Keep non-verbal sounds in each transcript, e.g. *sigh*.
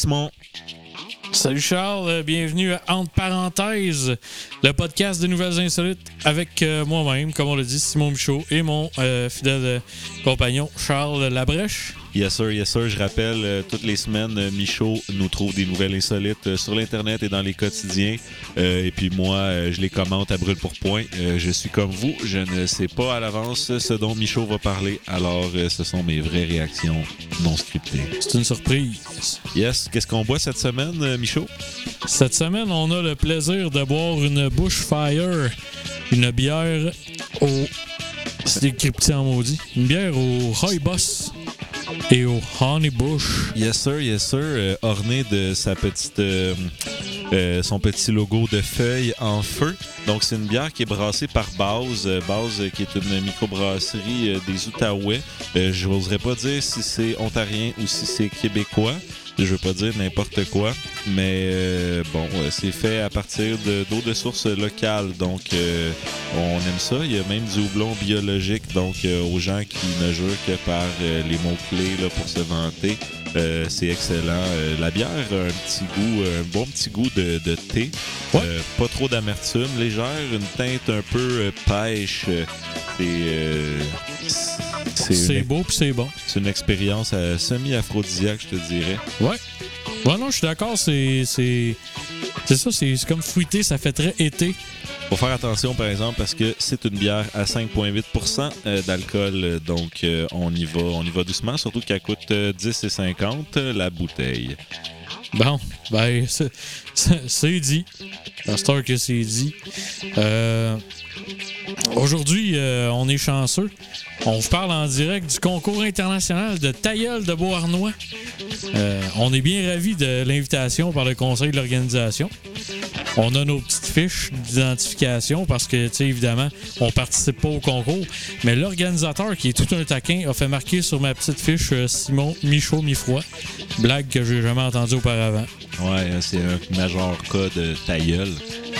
Simon. Salut Charles, euh, bienvenue à Entre parenthèses, le podcast de Nouvelles Insolites avec euh, moi-même, comme on l'a dit, Simon Michaud et mon euh, fidèle compagnon Charles Labrèche. Yes sir, yes sir. Je rappelle, euh, toutes les semaines, euh, Michaud nous trouve des nouvelles insolites euh, sur l'Internet et dans les quotidiens. Et puis moi, je les commente à brûle pour point. Je suis comme vous, je ne sais pas à l'avance ce dont Michaud va parler. Alors, ce sont mes vraies réactions non scriptées. C'est une surprise. Yes, qu'est-ce qu'on boit cette semaine, Michaud? Cette semaine, on a le plaisir de boire une Bushfire, une bière au... C'est décrypté en maudit. Une bière au Boss et au Honey Bush. Yes sir, yes sir. Euh, orné de sa petite, euh, euh, son petit logo de feuille en feu. Donc c'est une bière qui est brassée par Base, Base qui est une microbrasserie des Outaouais. Je n'oserais pas dire si c'est ontarien ou si c'est québécois. Je veux pas dire n'importe quoi, mais euh, bon, euh, c'est fait à partir de- d'eau de, source locale, donc euh, on aime ça. Il y a même du houblon biologique, donc euh, aux gens qui ne jurent que par les mots-clés là, pour se vanter. C'est excellent. La bière a un petit goût, un bon petit goût de, de thé. Ouais. Pas trop d'amertume, légère, une teinte un peu pêche. C'est c'est une, beau puis c'est bon. c'est une expérience euh, semi-aphrodisiaque, je te dirais. Ouais. Ouais, non, je suis d'accord. C'est. Ça, c'est comme fruité, ça fait très été. Faut faire attention, par exemple, parce que c'est une bière à 5,8% euh, d'alcool, euh, donc euh, on y va, on y va doucement, surtout qu'elle coûte euh, 10,50 euh, la bouteille. Bon, ben, c'est- dit. Star que c'est dit. Euh, Aujourd'hui, euh, on est chanceux. On vous parle en direct du concours international de tailleul de Beauharnois. Euh, on est bien ravis de l'invitation par le conseil de l'organisation. On a nos petites fiches d'identification parce que, tu sais, évidemment, on participe pas au concours. Mais l'organisateur, qui est tout un taquin, a fait marquer sur ma petite fiche euh, Simon Michaud Mifroid. Blague que j'ai jamais entendue auparavant. Ouais, c'est un major cas de tailleul.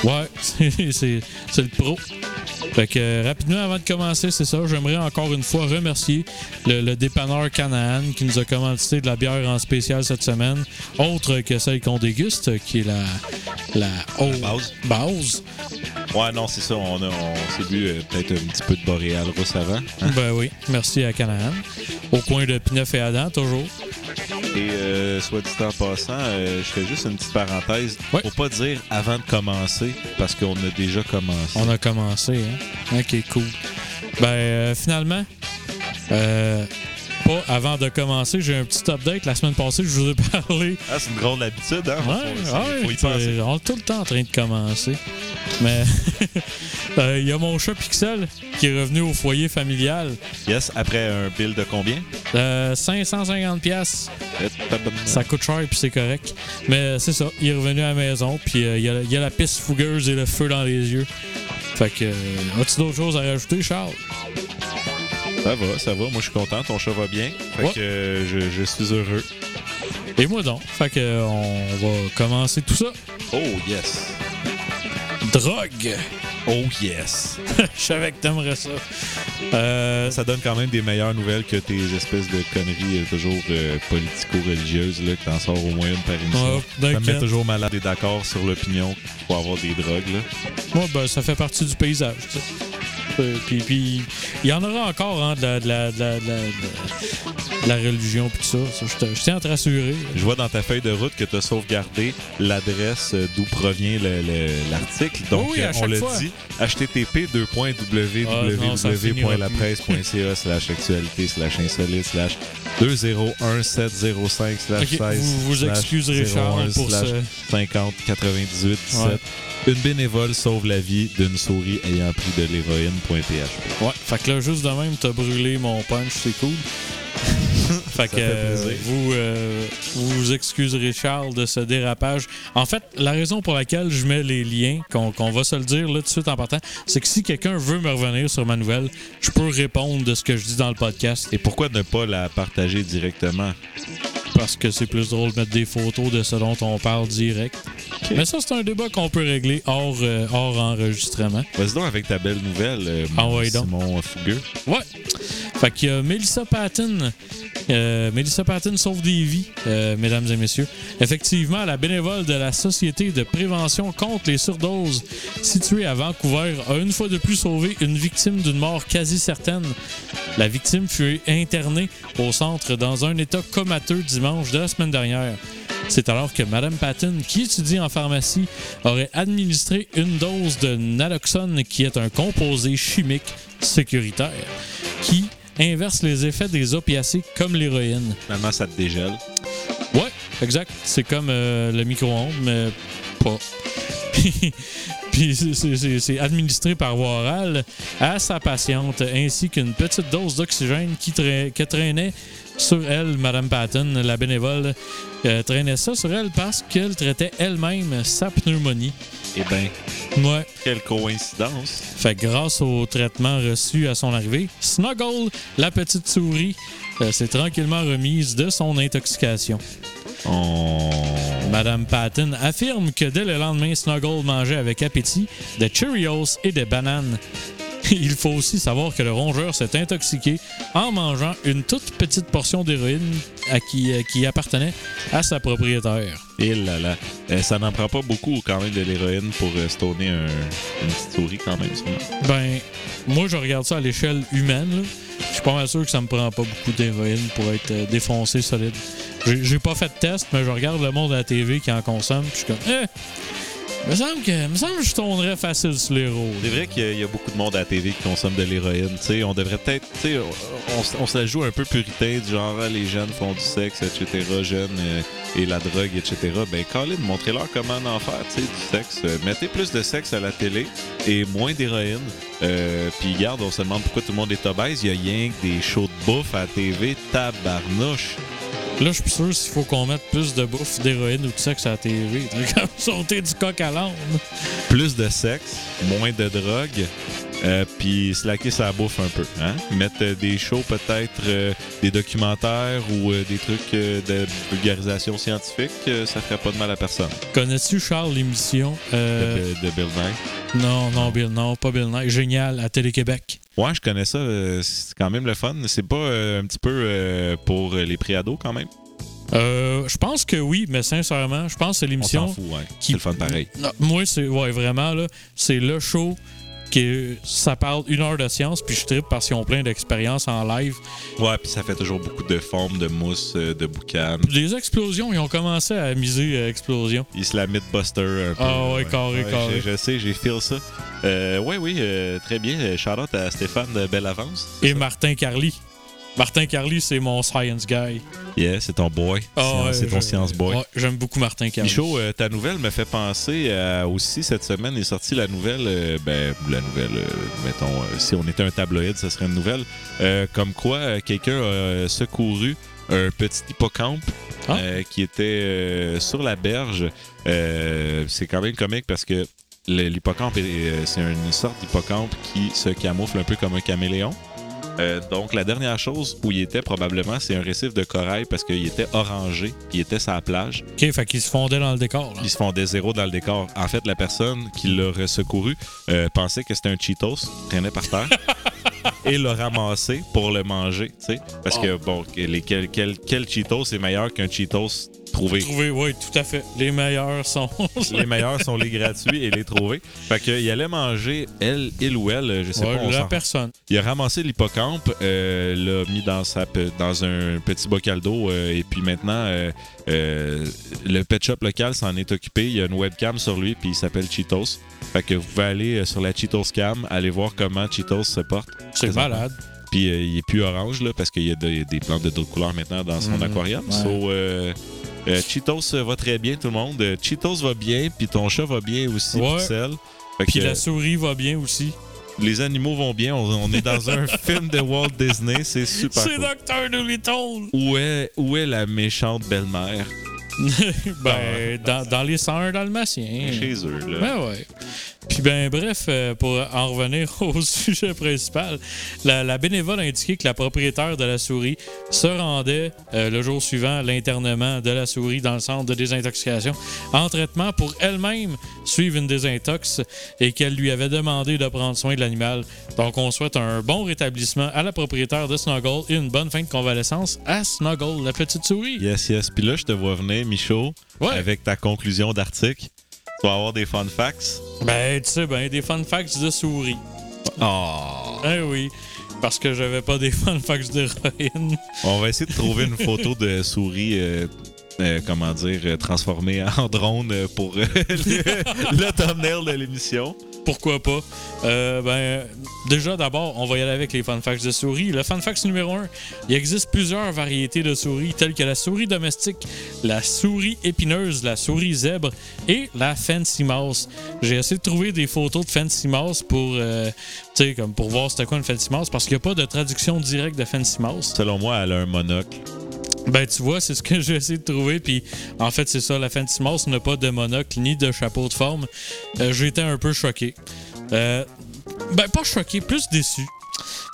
Ouais, *laughs* c'est le pro. Fait que euh, rapidement, avant de commencer, c'est ça. J'aimerais encore une fois remercier le, le dépanneur Canaan qui nous a commandité de la bière en spécial cette semaine, autre que celle qu'on déguste, qui est la la, base. base. Ouais, non, c'est ça, on, on s'est bu euh, peut-être un petit peu de boréal russe avant. hein. Ben oui, merci à Canaan. Au coin de Pinneuf et Adam, toujours. Et euh, soit dit en passant, euh, je fais juste une petite parenthèse. Ouais. Faut pas dire avant de commencer, parce qu'on a déjà commencé. On a commencé, hein? Ok, cool. Ben, euh, finalement, euh, pas avant de commencer, j'ai un petit update. La semaine passée, je vous ai *laughs* parlé. Ah, c'est une drôle habitude, hein? Ouais, penser. on est tout le temps en train de commencer. Mais *laughs* euh, il y a mon chat Pixel qui est revenu au foyer familial. Yes, après un bill de combien? Euh, 550 pièces. Euh, Ça coûte cher puis c'est correct. Mais c'est ça, il est revenu à la maison puis euh, il y, a- il y a la piste fougueuse et le feu dans les yeux. Fait que, euh, as-tu d'autres choses à rajouter, Charles? Ça va, ça va. Moi, je suis content. Ton chat va bien. Fait Ouais. que euh, je, je suis heureux. Et moi donc. Fait que, euh, on va commencer tout ça. Oh, yes. Drogue! Oh, yes. *laughs* Je savais que t'aimerais ça. Euh, Ça donne quand même des meilleures nouvelles que tes espèces de conneries toujours politico-religieuses, là, que t'en sors au moins une par émission. ouais, Ça me met toujours malade et d'accord sur l'opinion qu'il faut avoir des drogues, là. Moi, ben, ça fait partie du paysage. tu Euh, Puis, puis, il y en aura encore hein, de, la, de, la, de, la, de la- religion puis tout ça. Ça, Je, te- je tiens à te rassurer. Je vois dans ta feuille de route que tu as sauvegardé l'adresse d'où provient le- le- l'article. Donc, Oui, on le fois. dit, http Ah, www.lapresse.ca slash actualité slash insolite slash 201705 slash Ok, 16 vous, vous excuserez 01 Charles pour ce. 50 98 17. Ouais. Une bénévole sauve la vie d'une souris ayant pris de l'héroïne.php. Ouais, fait que là, juste de même, t'as brûlé mon punch, c'est cool. *laughs* fait que euh, plaisir. vous, euh, vous excuserez Charles de ce dérapage. En fait, la raison pour laquelle je mets les liens, qu'on qu'on va se le dire là tout de suite en partant, c'est que si quelqu'un veut me revenir sur ma nouvelle, je peux répondre de ce que je dis dans le podcast Et pourquoi ne pas la partager directement? Parce que c'est plus drôle de mettre des photos de ce dont on parle direct. Mais ça, c'est un débat qu'on peut régler hors, euh, hors enregistrement. Vas-y donc avec ta belle nouvelle, euh, Ah ouais, donc. Simon Fougueux. Ouais. Fait qu'il y a Melissa Patton. Euh, Melissa Patton sauve des vies, euh, mesdames et messieurs. Effectivement, la bénévole de la Société de prévention contre les surdoses située à Vancouver a une fois de plus sauvé une victime d'une mort quasi certaine. La victime fut internée au centre dans un état comateux dimanche de la semaine dernière. C'est alors que Mme Patton, qui étudie en pharmacie, aurait administré une dose de naloxone, qui est un composé chimique sécuritaire, qui inverse les effets des opiacés comme l'héroïne. Finalement, ça te dégèle. Ouais, exact. C'est comme euh, le micro-ondes, mais pas. *laughs* Puis- c'est- administré par voie orale à sa patiente, ainsi qu'une petite dose d'oxygène qui, trai- que traînait sur elle, Madame Patton, la bénévole, euh, traînait ça sur elle parce qu'elle traitait elle-même sa pneumonie. Eh ben, Ouais. quelle coïncidence. Fait que grâce au traitement reçu à son arrivée, Snuggle, la petite souris, euh, s'est tranquillement remise de son intoxication. On... Madame Patton affirme que dès le lendemain, Snuggle mangeait avec appétit des Cheerios et des bananes. *laughs* Il faut aussi savoir que le rongeur s'est intoxiqué en mangeant une toute petite portion d'héroïne à qui, euh, qui appartenait à sa propriétaire. Et là là. Euh, ça n'en prend pas beaucoup quand même de l'héroïne pour euh, stoner un- une petite souris quand même. sûrement. Ben, moi, je regarde ça à l'échelle humaine. Je suis pas mal sûr que ça me prend pas beaucoup d'héroïne pour être euh, défoncé solide. J'ai pas fait de test, mais je regarde le monde à la TV qui en consomme. puis Je suis comme, eh, me semble que, me semble que je tournerais facile sur rôles. C'est vrai qu'il y a- beaucoup de monde à la TV qui consomme de l'héroïne. On devrait peut-être. On, on, se la joue un peu puritain, du genre ah, les jeunes font du sexe, etc. Jeunes euh, et la drogue, etc. Ben, Colin, montrez-leur comment en faire, du sexe. Euh, mettez plus de sexe à la télé et moins d'héroïne. Euh, Puis, garde, on se demande pourquoi tout le monde est obèse. Il y a rien que des shows de bouffe à la TV, tabarnouche. Là, je suis sûr s'il faut qu'on mette plus de bouffe d'héroïne ou de sexe à la TV. Comme sauter du coq à l'âne. Plus de sexe, moins de drogue. Euh, puis slacker sa bouffe un peu. Hein? Mettre euh, des shows, peut-être euh, des documentaires ou euh, des trucs de vulgarisation scientifique, ça ferait pas de mal à personne. Connais-tu Charles l'émission? De, de Bill Nye? Non, non, Bill, non, pas Bill Nye. Génial, à Télé-Québec. Ouais, je connais ça. c'est quand même le fun. C'est pas un petit peu pour les préados quand même? Euh, je pense que oui, mais sincèrement, je pense que c'est On l'émission. s'en fout, ouais. qui- C'est le fun pareil. Moi, c'est ouais, vraiment, là, c'est le show que ça parle une heure de science, puis je tripe parce qu'ils ont plein d'expériences en live. Ouais, puis ça fait toujours beaucoup de formes, de mousse, euh, de boucan. Les explosions, ils ont commencé à miser à explosion. Il se la mythbuster un peu. Ah ouais, carré, carré. Je, je sais, j'ai feel ça. Euh, ouais, oui, euh, très bien. Euh, Shout-out à Stéphane de Belle Avance. Et Martin Carly. Martin Carly, c'est mon science guy. Yeah, c'est ton boy. Ah ouais, c'est ton science boy. Ouais, J'aime beaucoup Martin Carly. Michaud, euh, ta nouvelle me fait penser à aussi cette semaine est sortie la nouvelle, euh, ben la nouvelle, euh, mettons, si on était un tabloïd, ce serait une nouvelle, comme quoi quelqu'un a secouru un petit hippocampe Ah. qui était sur la berge. C'est quand même comique parce que l'hippocampe, est- c'est une sorte d'hippocampe qui se camoufle un peu comme un caméléon. Euh, donc, la dernière chose où il était, probablement, c'est un récif de corail parce qu'il était orangé, puis il était sur la plage. OK, fait qu'il se fondait dans le décor. là. Ils se fondait zéro dans le décor. En fait, la personne qui l'a secouru euh, pensait que c'était un Cheetos traînait par terre *laughs* et l'a ramassé pour le manger, tu sais. Parce que, bon, les, quel, quel, quel Cheetos est meilleur qu'un Cheetos trouvé? Trouvé, oui, tout à fait. Les meilleurs sont. *laughs* Les meilleurs sont les gratuits et les trouvés. Fait qu'il allait manger, elle, il ou elle, je sais Ouais, pas, on la personne. il a ramassé l'hippocampe, euh, l'a mis dans, sa, dans un petit bocal d'eau euh, et puis maintenant, euh, euh, le pet shop local s'en est occupé. Il y a une webcam sur lui puis il s'appelle Cheetos. Fait que vous pouvez aller sur la Cheetos Cam, aller voir comment Cheetos se porte. C'est malade. Puis il est plus orange là, parce qu'il y a de- des plantes de d'autres couleurs maintenant dans son Mhm, aquarium. ouais. So, euh, euh, Cheetos va très bien tout le monde. Euh, Cheetos va bien, puis ton chat va bien aussi, Ouais. Pixel. Puis la souris va bien aussi. les animaux vont bien. On, on est dans un *laughs* film de Walt Disney. C'est super C'est cool. Dr. Doolittle! Où est, où est la méchante belle-mère? Ben, dans, dans les 101 dalmatiens. Chez eux, là. Ben ouais. Puis ben bref, euh, pour en revenir *laughs* au sujet principal, la, la bénévole a indiqué que la propriétaire de la souris se rendait euh, le jour suivant à l'internement de la souris dans le centre de désintoxication en traitement pour elle-même suivre une désintox et qu'elle lui avait demandé de prendre soin de l'animal. Donc on souhaite un bon rétablissement à la propriétaire de Snuggle et une bonne fin de convalescence à Snuggle, la petite souris. Yes, yes. Puis là, je te vois venir, Michaud, Ouais. avec ta conclusion d'article. Tu vas avoir des fun facts. Ben, tu sais, ben, des fun facts de souris. Oh. Eh oui, parce que j'avais pas des fun facts d'héroïne. On va essayer de trouver une photo de souris, euh, euh, comment dire, euh, transformée *laughs* en drone euh, pour le, *laughs* le thumbnail de l'émission. Pourquoi pas? Euh, ben, déjà, d'abord, on va y aller avec les fun facts de souris. Le fun fact numéro 1, il existe plusieurs variétés de souris, telles que la souris domestique, la souris épineuse, la souris zèbre et la fancy mouse. J'ai essayé de trouver des photos de fancy mouse pour, euh, comme pour voir c'était quoi une fancy mouse, parce qu'il n'y a pas de traduction directe de fancy mouse. Selon moi, elle a un monocle. Ben, tu vois, c'est ce que *laughs* j'ai essayé de trouver. Puis, en fait, c'est ça. La Fancy Mouse n'a pas de monocle ni de chapeau de forme. Euh, j'ai été un peu choqué. Euh, ben, pas choqué, plus déçu.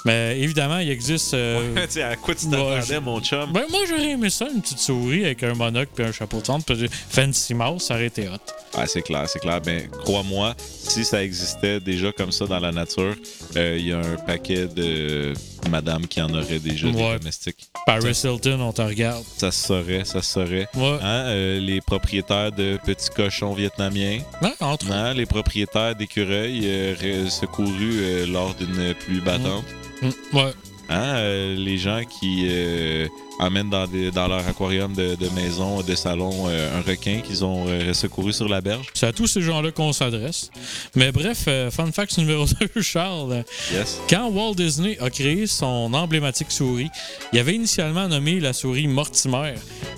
Mais évidemment, il existe. euh, *laughs* tu sais, à quoi tu Ouais, t'attendais, je- mon chum? Ben, moi, j'aurais aimé ça, une petite souris avec un monocle puis un chapeau de forme. Fancy Mouse, ça aurait été hot. Ah, c'est clair, c'est clair. Ben, crois-moi, si ça existait déjà comme ça dans la nature, euh, il y a un paquet de madames qui en auraient déjà Ouais. des domestiques. Paris Hilton, on te regarde. Ça se saurait, ça se saurait. Ouais. Hein, euh, les propriétaires de petits cochons vietnamiens, Ouais, entre hein, les propriétaires d'écureuils euh, secourus lors d'une pluie battante, Mm, Ouais. Hein, euh, les gens qui euh, amènent dans, des- dans leur aquarium de, de maison, de salon, euh, un requin qu'ils ont euh, secouru sur la berge. C'est à tous ces gens-là qu'on s'adresse. Mais bref, euh, fun fact numéro *laughs* 2, Charles. Yes. Quand Walt Disney a créé son emblématique souris, il avait initialement nommé la souris Mortimer,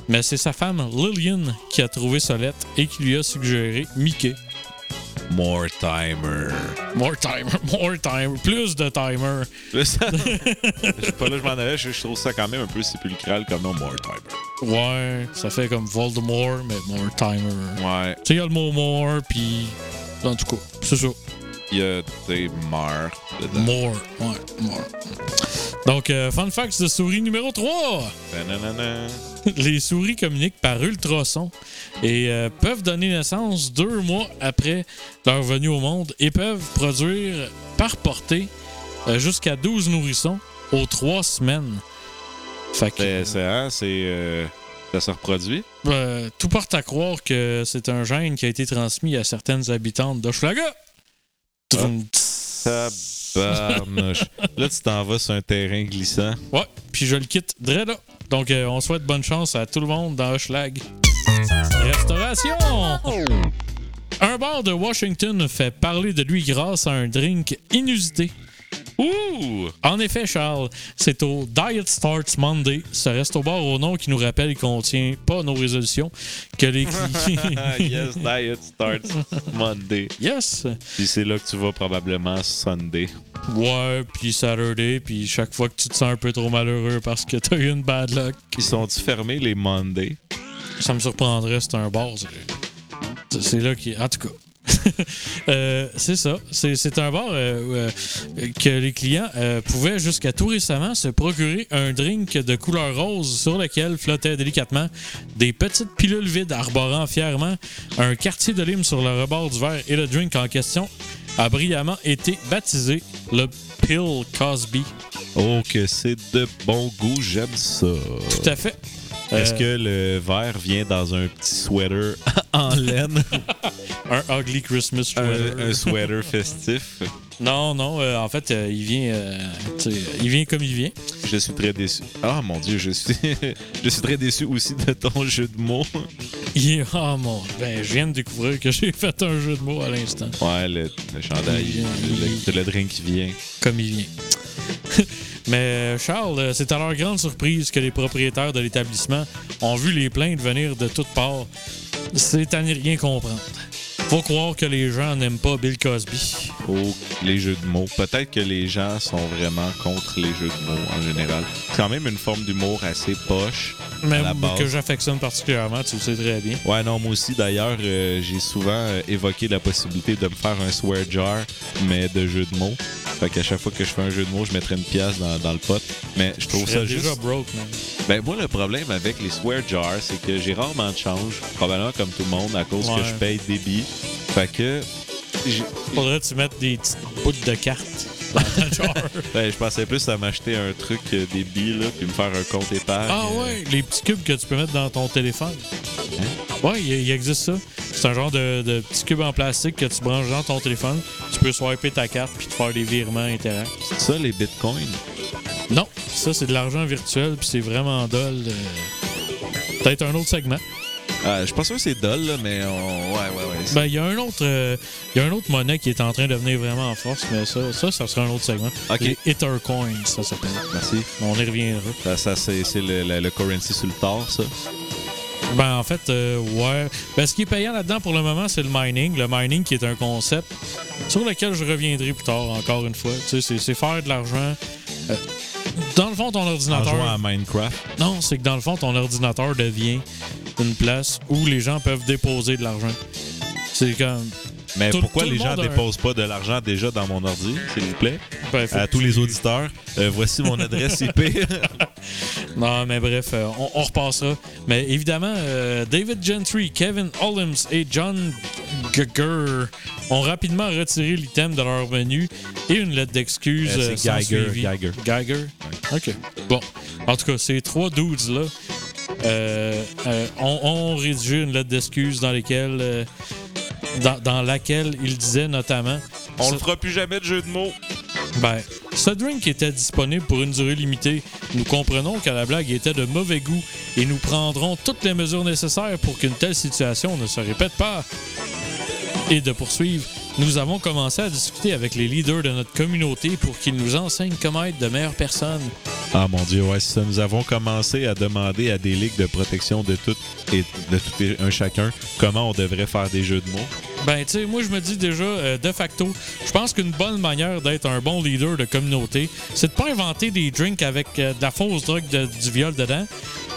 mais c'est sa femme Lillian qui a trouvé sa lettre et qui lui a suggéré Mickey. More timer. More timer, *laughs* more timer, plus de timer. Ça- *laughs* je sais pas là, je m'en allais, je, je trouve ça quand même un peu sépulcral comme nom, more timer. Ouais, ça fait comme Voldemort, mais more timer. Ouais, Tu sais, il y a le mot more, puis. En tout cas, c'est ça. il y a des morts dedans. More. Ouais, more. Donc, euh, fun facts de souris numéro 3. Nanana. *laughs* Les souris communiquent par ultrasons et euh, peuvent donner naissance deux mois après leur venue au monde et peuvent produire par portée euh, jusqu'à 12 nourrissons aux trois semaines. Fait que, C'est, hein, c'est, euh, ça se reproduit? tout porte à croire que c'est un gène qui a été transmis à certaines habitantes tss. Tabarnouche. *laughs* là, tu t'en vas sur un terrain glissant. Ouais, puis je le quitte dès là. Donc, euh, on souhaite bonne chance à tout le monde dans Hochelag. Restauration! Un bar de Washington fait parler de lui grâce à un drink inusité. Ouh! En effet, Charles, c'est au Diet Starts Monday, ce resto-bar au nom qui nous rappelle qu'il contient pas nos résolutions, que les *laughs* yes, diet starts Monday. yes! Puis c'est là que tu vas probablement Sunday. Ouais, puis Saturday, puis chaque fois que tu te sens un peu trop malheureux parce que t'as eu une bad luck, Ils sont-ils fermés les Monday? ça me surprendrait, c'est un bar. c'est- C'est là qui. En tout cas. *laughs* Euh, c'est ça. C'est c'est un bar euh, euh, que les clients pouvaient jusqu'à tout récemment se procurer un drink de couleur rose sur lequel flottaient délicatement des petites pilules vides arborant fièrement un quartier de lime sur le rebord du verre et le drink en question a brillamment été baptisé le Pill Cosby. Oh, que c'est de bon goût, j'aime ça. Tout à fait. Est-ce que le verre vient dans un petit sweater? *laughs* en laine? *laughs* un ugly Christmas sweater. un, un sweater festif? Non, non, euh, en fait, euh, il vient euh, il vient comme il vient. Je suis très déçu. Ah mon dieu, je suis, *laughs* je suis très déçu aussi de ton jeu de mots. Il Ah mon, ben je viens de découvrir que j'ai fait un jeu de mots à l'instant. Ouais, le, le chandail, Il vient, le, il- le drink qui vient. Comme il vient. *laughs* Mais Charles, c'est à leur grande surprise que les propriétaires de l'établissement ont vu les plaintes venir de toutes parts. C'est à n'y rien comprendre. Faut croire que les gens n'aiment pas Bill Cosby. Ou les jeux de mots. Peut-être que les gens sont vraiment contre les jeux de mots en général. C'est quand même une forme d'humour assez poche. Même la base. que j'affectionne particulièrement, tu le sais très bien. Ouais, non, moi aussi, d'ailleurs, euh, j'ai souvent euh, évoqué la possibilité de me faire un swear jar, mais de jeu de mots. Fait qu'à chaque fois que je fais un jeu de mots, je mettrais une pièce dans, dans le pot. Mais je trouve Je ça juste. déjà broke, man. Ben, moi, le problème avec les swear jars, c'est que j'ai rarement de change, probablement comme tout le monde, à cause que je paye billes. Fait que. Faudrait que tu mettes des petites bouts de cartes dans ta *laughs* jar. Ben, je pensais plus à m'acheter un truc, euh, des billes, là, puis me faire un compte épargne. ah euh, ouais, les petits cubes que tu peux mettre dans ton téléphone. Ouais, il, existe ça. C'est un genre de, de petit cube en plastique que tu branches dans ton téléphone. Tu peux swiper ta carte puis te faire des virements interacts. C'est ça, les bitcoins? Non, ça c'est de l'argent virtuel puis c'est vraiment dole. euh, Peut-être un autre segment. Ah, je suis pas sûr que c'est dol, là, mais on... ouais, ouais, ouais. Ben, il y a un autre, euh, il y a un autre monnaie qui est en train de venir vraiment en force, mais ça, ça, ça sera un autre segment. Ok. Les Coins, ça s'appelle. Merci. On y reviendra. Ça, ça, c'est le, le- le currency sur le tard, ça. Ben, en fait, euh, ouais. Ben, ce qui est payant là-dedans pour le moment, c'est le mining. Le mining qui est un concept sur lequel je reviendrai plus tard, encore une fois. Tu sais, c'est- faire de l'argent. Euh, dans le fond, ton En ordinateur. jouant à Minecraft. Non, c'est que dans le fond, ton ordinateur devient une place où les gens peuvent déposer de l'argent. C'est comme. Mais Tout- pourquoi tout les gens un- déposent pas de l'argent déjà dans mon ordi, s'il vous plaît? ben, À tous tu- les auditeurs, euh, voici mon adresse IP. *laughs* Non, mais bref, euh, on, on repassera. Mais évidemment, euh, David Gentry, Kevin Holmes et John Geiger ont rapidement retiré l'item de leur menu et une lettre d'excuse. Geiger. Geiger. Geiger? OK. Bon. En tout cas, ces trois dudes-là euh, euh, ont, ont rédigé une lettre d'excuse dans lesquelles... euh, dans, dans laquelle ils disaient notamment On ne fera plus jamais de jeu de mots. ben, ce drink était disponible pour une durée limitée. Nous comprenons que la blague était de mauvais goût et nous prendrons toutes les mesures nécessaires pour qu'une telle situation ne se répète pas. Et de poursuivre, nous avons commencé à discuter avec les leaders de notre communauté pour qu'ils nous enseignent comment être de meilleures personnes. Ah mon Dieu, ouais, c'est ça. Nous avons commencé à demander à des ligues de protection de tout et de tout et un chacun comment on devrait faire des jeux de mots. Ben, tu sais, moi, je me dis déjà, euh, de facto, je pense qu'une bonne manière d'être un bon leader de communauté, c'est de pas inventer des drinks avec euh, de la fausse drogue de- du viol dedans.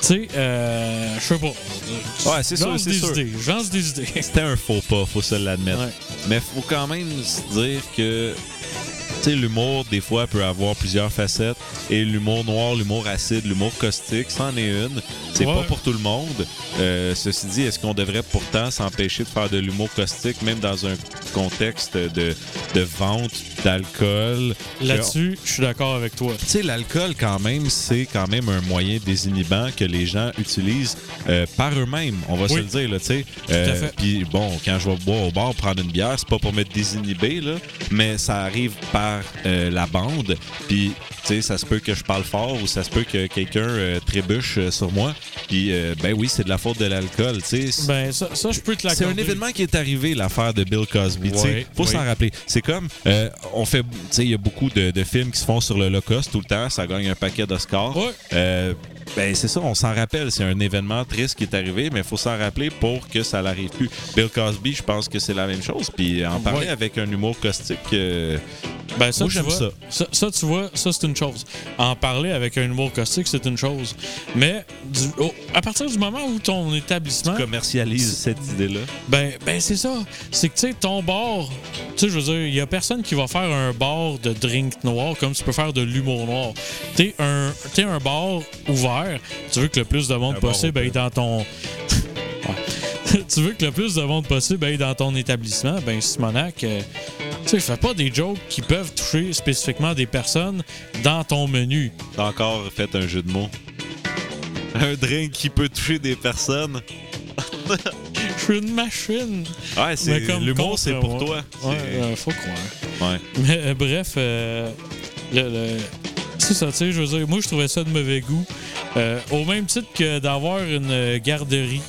Tu sais, euh, je sais pas. Ouais, c'est sûr, c'est sûr. idées. Lance des idées. C'était un faux pas, faut se l'admettre. Ouais. Mais faut quand même se dire que sais, l'humour, des fois, peut avoir plusieurs facettes. Et l'humour noir, l'humour acide, l'humour caustique, c'en est une. C'est Ouais. pas pour tout le monde. Euh, ceci dit, est-ce qu'on devrait pourtant s'empêcher de faire de l'humour caustique, même dans un contexte de, de vente d'alcool? Là-dessus, je suis d'accord avec toi. Tu sais, l'alcool, quand même, c'est quand même un moyen désinhibant que les gens utilisent euh, par eux-mêmes. On va se le dire, là, tu sais. fait. Puis bon, quand je vais boire au bar, prendre une bière, c'est pas pour me désinhiber, là, mais ça arrive par euh, la bande. Puis, tu sais, ça se peut que je parle fort ou ça se peut que quelqu'un euh, trébuche euh, sur moi. Puis, ben oui, c'est de la faute de l'alcool, tu sais. Ben, ça, ça je peux te C'est un événement qui est arrivé, l'affaire de Bill Cosby. tu sais. Ouais, faut ouais. s'en rappeler. C'est comme, on fait, tu sais, il y a beaucoup de, de films qui se font sur l'Holocauste tout le temps. Ça gagne un paquet d'Oscars. Ouais. Ben, c'est ça, on s'en rappelle. C'est un événement triste qui est arrivé, mais il faut s'en rappeler pour que ça n'arrive plus. Bill Cosby, je pense que c'est la même chose. Puis en parler Ouais. avec un humour caustique, euh, Ben, ça, Moi, tu j'aime vois, ça. ça. ça, tu vois, ça, c'est une chose. En parler avec un humour caustique, c'est une chose. Mais du- oh, à partir du moment où ton établissement. commercialise cette idée-là. Ben, ben c'est ça. C'est que, tu sais, ton bar, tu sais, je veux dire, il y a personne qui va faire un bar de drink noir comme tu peux faire de l'humour noir. T'es un, t'es un bar ouvert, tu veux que le plus de monde possible aille dans ton. *laughs* Tu veux que le plus de monde possible aille dans ton établissement, ben, Simonac, euh, tu sais, fais pas des jokes qui peuvent toucher spécifiquement des personnes dans ton menu. T'as encore fait un jeu de mots. Un drink qui peut toucher des personnes. *laughs* Je suis une machine. Ouais, c'est l'humour, c'est pour moi. toi. Ouais, euh, faut croire. ouais. Mais euh, bref, euh, c'est ça, tu sais, je veux dire, moi, je trouvais ça de mauvais goût. Euh, au même titre que d'avoir une garderie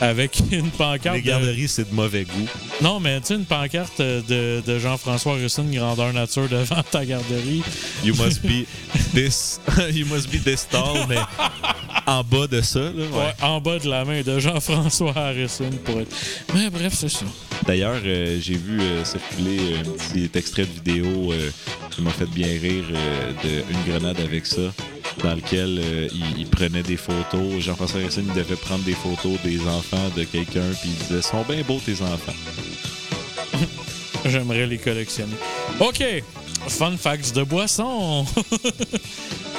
avec *laughs* une pancarte. Les de- garderies, c'est de mauvais goût. Non, mais tu sais, une pancarte de, de Jean-François Russin, grandeur nature, devant ta garderie. You must be *laughs* this. *laughs* you must be this tall, mais en bas de ça, là. Ouais. Ouais, en bas de la main de Jean-François Harrison pour être. Mais bref, c'est ça. D'ailleurs, euh, j'ai vu euh, circuler un petit extrait de vidéo euh, qui m'a fait bien rire euh, de Une grenade avec ça, dans lequel euh, il, prenait des photos. Jean-François Racine, devait prendre des photos des enfants de quelqu'un, puis il disait sont bien beaux tes enfants. *laughs* J'aimerais les collectionner. OK. Fun facts de boisson. *laughs*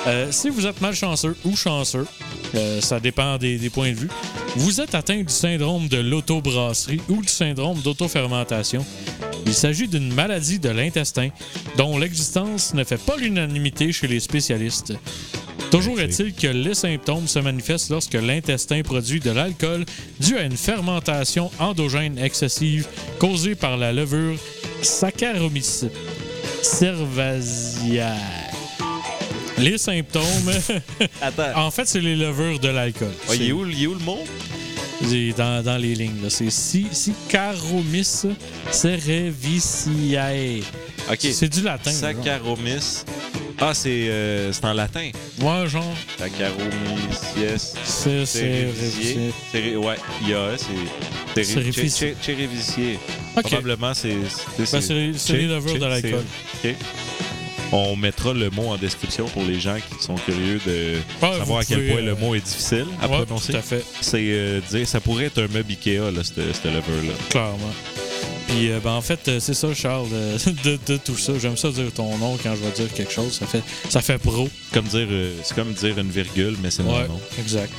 Euh, si vous êtes malchanceux ou chanceux, euh, ça dépend des, des points de vue, vous êtes atteint du syndrome de l'autobrasserie ou du syndrome d'autofermentation. Il s'agit d'une maladie de l'intestin dont l'existence ne fait pas l'unanimité chez les spécialistes. Toujours est-il que les symptômes se manifestent lorsque l'intestin produit de l'alcool dû à une fermentation endogène excessive causée par la levure Saccharomyces cerevisiae. Les symptômes, *laughs* Attends. en fait, c'est les levures de l'alcool. il, C'est- est où, il est où le mot? Dans, dans les lignes. C'est si- Saccharomyces cerevisiae. OK. C'est du latin. là. Saccharomyces. Ah, c'est euh, c'est en latin. Ouais, genre. Cerevisier. Céré- Ouais, il y a, c'est. Ok. Probablement, c'est. c'est- Ben, les- de l'alcool. OK. On mettra le mot en description pour les gens qui sont curieux de savoir à quel pouvez, point le euh, mot est difficile à ouais, prononcer. Tout à fait, C'est euh, dire, ça pourrait être un meuble Ikea, là, cette, cette levure-là. clairement. Puis, euh, ben, en fait, euh, c'est ça, Charles, euh, *laughs* de, de tout ça. J'aime ça dire ton nom quand je vais dire quelque chose. Ça fait, ça fait pro. Comme dire, euh, c'est comme dire une virgule, mais c'est mon Ouais, nom. exact.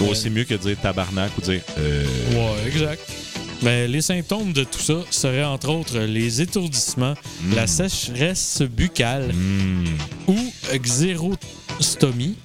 Ou aussi mieux que dire tabarnak ou dire. Euh, Ouais, exact. Ben, les symptômes de tout ça seraient entre autres les étourdissements, la sécheresse buccale hmm. ou xérostomie,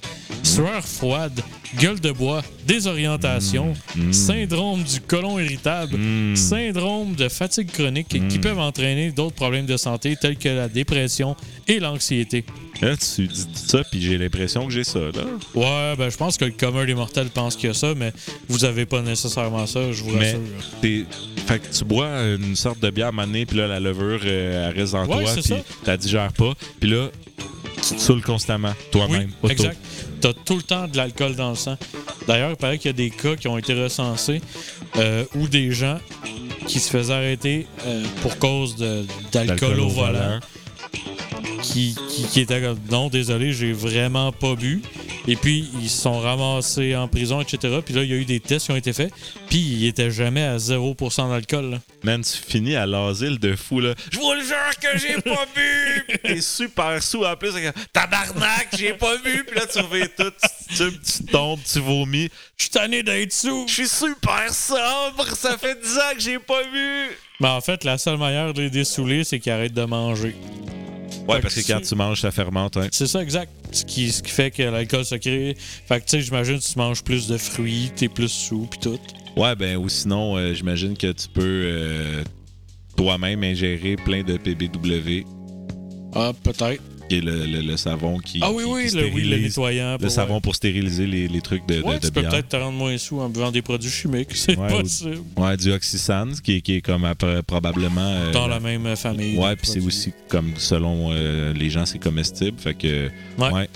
sueur froide, gueule de bois, désorientation, Mm. syndrome du côlon irritable, Hmm. syndrome de fatigue chronique qui Mm. peuvent entraîner d'autres problèmes de santé tels que la dépression et l'anxiété. Là, tu dis ça, puis j'ai l'impression que j'ai ça, là. Ouais, ben je pense que le commun des mortels pense qu'il y a ça, mais vous avez pas nécessairement ça, je vous Mais- rassure. Fait que tu bois une sorte de bière donné, puis là, la levure, euh, elle reste en Ouais, toi, puis t'as digères pas. Puis là, tu te saoules constamment, toi-même. Oui, exact. T'as tout le temps de l'alcool dans le sang. D'ailleurs, il paraît qu'il y a des cas qui ont été recensés euh, où des gens qui se faisaient arrêter euh, pour cause d'alcool au volant, qui, qui, qui étaient comme non, désolé, j'ai vraiment pas bu. Et puis, ils se sont ramassés en prison, etc. Puis là, il y a eu des tests qui ont été faits. Puis, ils étaient jamais à 0% d'alcool. là. Man, tu finis à l'asile de fou, là. Je vous le jure que j'ai *laughs* pas bu! T'es super sous en plus. c'est comme, Tabarnak, j'ai pas bu! Puis là, tu reviens tout, tu, tu, tu tombes, tu vomis. Je suis tanné d'être sous! Je suis super sobre! Ça fait 10 ans que j'ai pas bu! Mais en fait, la seule manière de les dessouler, c'est qu'ils arrêtent de manger. Ouais, parce que quand tu- manges, ça fermente, hein. C'est ça, exact. Ce qui, ce qui fait que l'alcool se crée. Fait que, tu sais, j'imagine que tu manges plus de fruits, t'es plus sous, pis tout. Ouais, ben, ou sinon, euh, j'imagine que tu peux euh, toi-même ingérer plein de PBW, Ah, peut-être. Qui est le, le- le savon qui. Ah oui, qui- oui, qui le, oui, le stérilise- nettoyant. Le savon pour stériliser les, les trucs de, de- Ouais, de tu peux peut-être te rendre moins sous en buvant des produits chimiques. *laughs* C'est Ouais, ou- possible. Ouais, du Oxysans, qui, est- qui est comme après- probablement. euh, Dans la même famille. Ouais, puis c'est aussi comme selon euh, les gens, c'est comestible. Fait que. Ouais.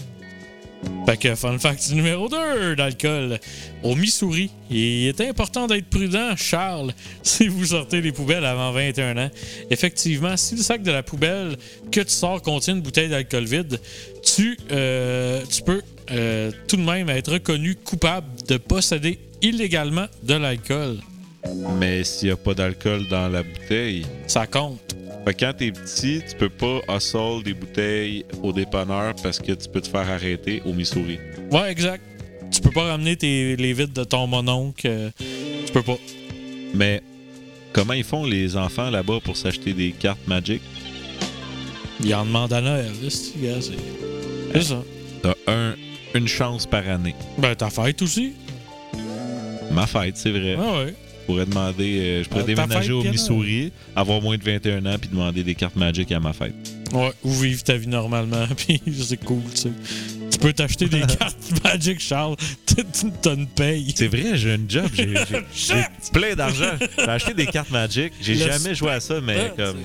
Fait que fun fact numéro 2 d'alcool. Au Missouri, il est important d'être prudent, Charles, *laughs* si vous sortez les poubelles avant 21 ans. Effectivement, si le sac de la poubelle que tu sors contient une bouteille d'alcool vide, tu, euh, tu peux euh, tout de même être reconnu coupable de posséder illégalement de l'alcool. Mais s'il n'y a pas d'alcool dans la bouteille. Ça compte. Fait que quand t'es petit, tu peux pas hustle des bouteilles au dépanneur parce que tu peux te faire arrêter au Missouri. Ouais, exact. Tu peux pas ramener tes, les vides de ton mononcle. euh, tu peux pas. Mais comment ils font les enfants là-bas pour s'acheter des cartes Magic? Il en demande à Noël, c'est ça. T'as un, une chance par année. Ben, ta fête aussi. Ma fête, c'est vrai. Ah ouais. Je pourrais demander, euh, je pourrais Euh, déménager fête, au? Missouri, avoir moins de 21 ans puis demander des cartes Magic à ma fête. Ouais, ou vivre ta vie normalement, *laughs* puis c'est cool, tu sais. Tu peux t'acheter des *laughs* cartes Magic, Charles. *laughs* T'as une paye. C'est vrai, j'ai un job, j'ai plein d'argent. J'ai acheté des cartes Magic, j'ai jamais joué à ça, mais comme.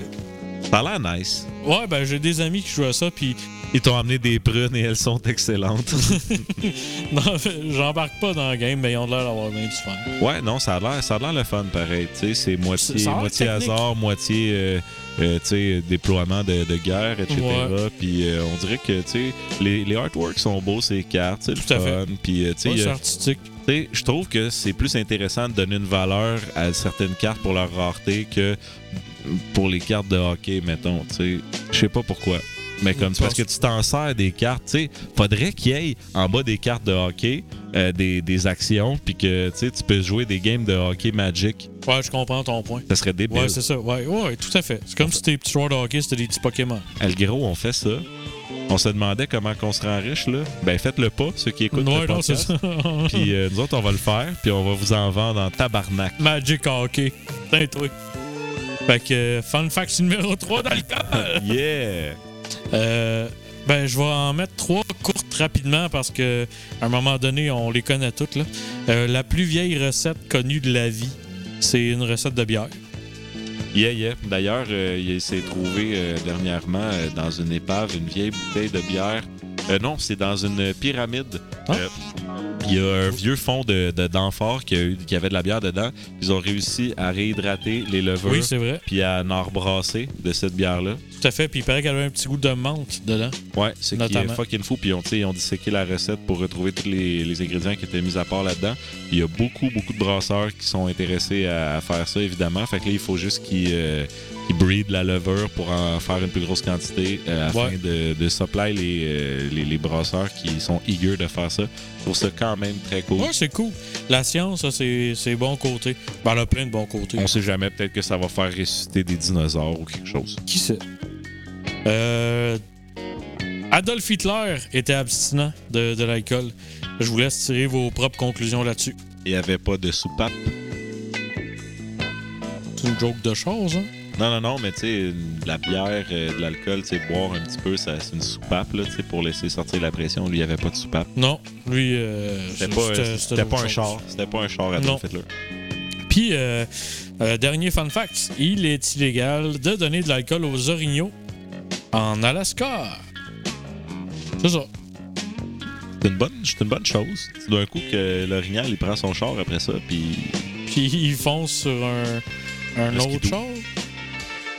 Ça a l'air nice. Ouais, ben j'ai des amis qui jouent à ça, puis Ils t'ont amené des prunes et elles sont excellentes. *laughs* non, j'embarque pas dans le game, mais ils ont l'air d'avoir bien du fun. ouais, non, ça a l'air, ça a l'air le fun pareil. Tu sais, c'est moitié, moitié hasard, moitié euh, euh, tu sais, déploiement de, de guerre, etc. Puis euh, on dirait que tu sais, les, les artworks sont beaux, ces cartes, c'est le Tout à fait. fun. Puis Ouais, c'est artistique. Tu sais, je trouve que c'est plus intéressant de donner une valeur à certaines cartes pour leur rareté que pour les cartes de hockey, mettons. tu sais. Je sais pas pourquoi. Mais comme c'est parce que tu t'en sers des cartes, tu sais, faudrait qu'il y ait en bas des cartes de hockey euh, des, des actions, puis que tu peux jouer des games de hockey Magic. Ouais, je comprends ton point. Ça serait débile. Ouais, c'est ça. Ouais, ouais, tout à fait. C'est comme si tes petits joueurs de hockey, c'était des petits Pokémon. Algero, on fait ça. On se demandait comment qu'on se rend riche, là. Ben, faites-le pas, ceux qui écoutent Ouais, le non, podcast. ça. *laughs* Puis euh, nous autres, on va le faire, puis on va vous en vendre en tabarnak. Magic Hockey. Putain, toi. Fait que, euh, fun fact numéro 3 d'alcool. *laughs* Yeah! Euh, ben, je vais en mettre trois courtes rapidement parce que à un moment donné, on les connaît toutes. Là. Euh, la plus vieille recette connue de la vie, c'est une recette de bière. Yeah, yeah. D'ailleurs, euh, il s'est trouvé dernièrement dans une épave une vieille bouteille de bière. Euh, non, c'est dans une pyramide. Ah. Euh, Il y a un vieux fond de, de d'amphore qui, a eu- qui avait de la bière dedans. Ils ont réussi à réhydrater les levures Oui, c'est vrai. puis à en rebrasser de cette bière-là. Tout à fait. Puis il paraît qu'elle avait un petit goût de menthe dedans. Ouais, c'est qui est Notamment. fucking fou. Puis ils ont, tu sais, ils ont disséqué la recette pour retrouver tous les, les ingrédients qui étaient mis à part là-dedans. Il y a beaucoup, beaucoup de brasseurs qui sont intéressés à, à faire ça, évidemment. Fait que là, il faut juste qu'ils euh, qu'ils la levure pour en faire une plus grosse quantité euh, afin Ouais. de, de supply les, euh, les, les brasseurs qui sont eager de faire ça. Je trouve ça quand même très cool. Ouais, c'est cool. La science, ça, c'est c'est bon côté. Ben, elle a plein de bons côtés. On sait jamais, peut-être que ça va faire ressusciter des dinosaures ou quelque chose. Qui sait? Euh, Adolf Hitler était abstinent de, de l'alcool. Je vous laisse tirer vos propres conclusions là-dessus. Il n'y avait pas de soupape. C'est une joke de chose, hein? Non, non, non, mais tu sais, la bière, euh, de l'alcool, tu sais, boire un petit peu, ça, c'est une soupape, là, tu sais, pour laisser sortir la pression. Lui, il n'y avait pas de soupape. Non, lui, euh, C'était pas, c'était- c'était c'était pas autre un chose. char. C'était pas un char à Non. Hitler. Puis, euh, euh, dernier fun fact, il est illégal de donner de l'alcool aux orignaux en Alaska. C'est ça. C'est une bonne, c'est une bonne chose. C'est d'un coup que l'orignal, il prend son char après ça, puis Puis il fonce sur un, un autre char.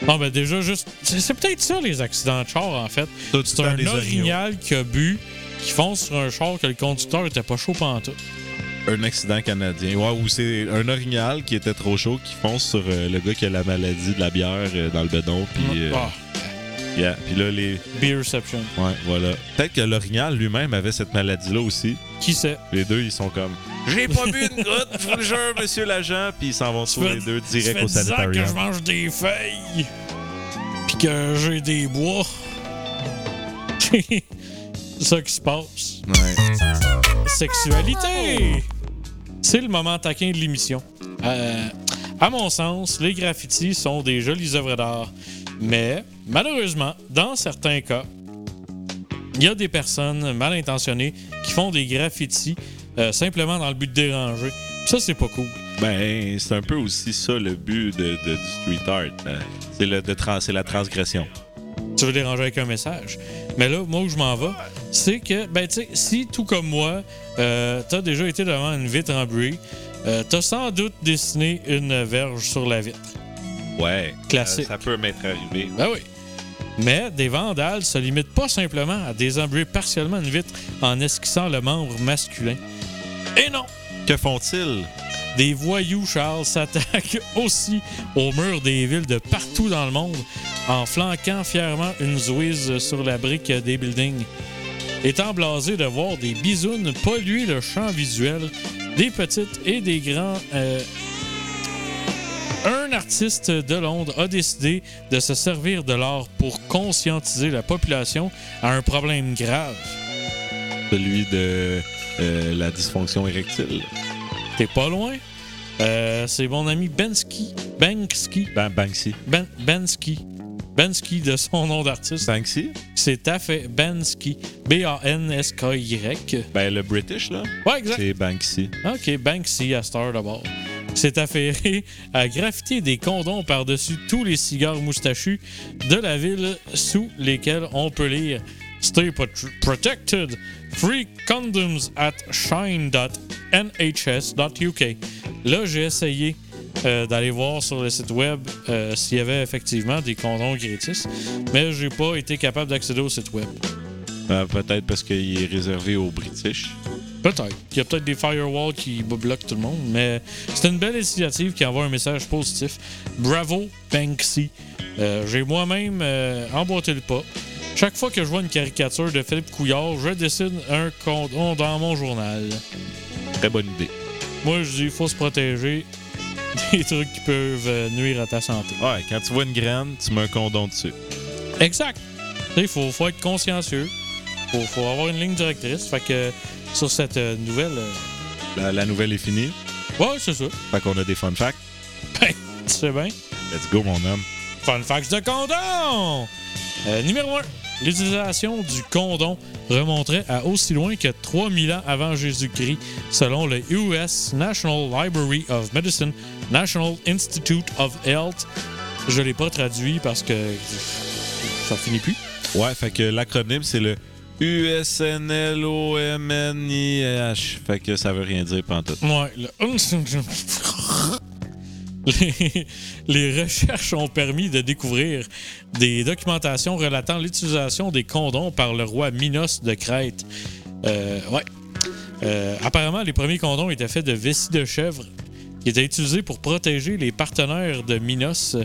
Ah ben déjà juste... C'est peut-être ça les accidents de char en fait. tout C'est un orignal qui a bu, qui fonce sur un char que le conducteur était pas chaud pantoute. Un accident canadien. Ouais, ou c'est un orignal qui était trop chaud qui fonce sur euh, le gars qui a la maladie de la bière euh, dans le bedon, puis euh, Ah, yeah. Puis là, les... Beerception. Ouais, voilà. Peut-être que l'orignal lui-même avait cette maladie-là aussi. Qui sait? Les deux, ils sont comme J'ai pas bu une goutte, je vous le jure, monsieur l'agent. Puis ils s'en vont tous les deux direct fait au 10 ans que sanitarium. je mange des feuilles. Puis que j'ai des bois. c'est *laughs* ça qui se passe. Ouais. Sexualité! C'est le moment taquin de l'émission. Euh, à mon sens, les graffitis sont des jolies œuvres d'art. Mais, malheureusement, dans certains cas, il y a des personnes mal intentionnées qui font des graffitis euh, simplement dans le but de déranger. Ça, c'est pas cool. Ben, c'est un peu aussi ça le but de, de- du street art. hein. C'est trans- la transgression. tu veux déranger avec un message. Mais là, moi où je m'en vais, c'est que, ben, tu sais, si tout comme moi, euh, t'as déjà été devant une vitre embuée, euh, t'as sans doute dessiné une verge sur la vitre. Ouais. Classique. Ça, ça peut m'être arrivé. Ben oui. Mais des vandales se limitent pas simplement à désembuer partiellement une vitre en esquissant le membre masculin. Et non! Que font-ils? Des voyous, Charles, *laughs* s'attaquent aussi aux murs des villes de partout dans le monde en flanquant fièrement une zouise sur la brique des buildings. Étant blasé de voir des bisounes polluer le champ visuel des petites et des grands... euh, un artiste de Londres a décidé de se servir de l'art pour conscientiser la population à un problème grave. Celui de euh, la dysfonction érectile. T'es pas loin? Euh, c'est mon ami Bensky. Banksky. Ben, Banksy. Ben, Bensky. Bensky de son nom d'artiste. Banksy? C'est à fait Bensky. B-A-N-S-K-Y. Ben, le British, là, Ouais, exact. c'est Banksy. Ok, Banksy à Star d'abord. S'est affairé à graffiter des condoms par-dessus tous les cigares moustachus de la ville sous lesquels on peut lire Stay protected. Free condoms at shine.nhs.uk. Là, j'ai essayé euh, d'aller voir sur le site web euh, s'il y avait effectivement des condoms gratis, mais j'ai pas été capable d'accéder au site web. Euh, Peut-être parce qu'il est réservé aux British. Peut-être. Il y a peut-être des firewalls qui bloquent tout le monde, mais c'est une belle initiative qui envoie un message positif. Bravo, Banksy. Euh, J'ai moi-même euh, emboîté le pas. Chaque fois que je vois une caricature de Philippe Couillard, je dessine un condom dans mon journal. Très bonne idée. Moi, je dis, il faut se protéger *laughs* des trucs qui peuvent euh, nuire à ta santé. Ouais, quand tu vois une graine, tu mets un condom dessus. Exact. Il faut, faut être consciencieux. Faut, faut avoir une ligne directrice. Fait que sur cette euh, nouvelle. euh, La, la nouvelle est finie. Ouais, c'est ça. Fait qu'on a des fun facts. Ben, tu sais bien. Let's go, mon homme. Fun facts de condom! Euh, numéro 1. L'utilisation du condom remonterait à aussi loin que 3000 ans avant Jésus-Christ, selon le US National Library of Medicine, National Institute of Health. Je l'ai pas traduit parce que ça finit plus. Ouais, fait que l'acronyme, c'est le USNLOMNIH. Fait que ça veut rien dire pantoute. Ouais, le- *laughs* Les, les recherches ont permis de découvrir des documentations relatant l'utilisation des condoms par le roi Minos de Crète. Euh, ouais. Euh, apparemment, les premiers condoms étaient faits de vessie de chèvre qui étaient utilisés pour protéger les partenaires de Minos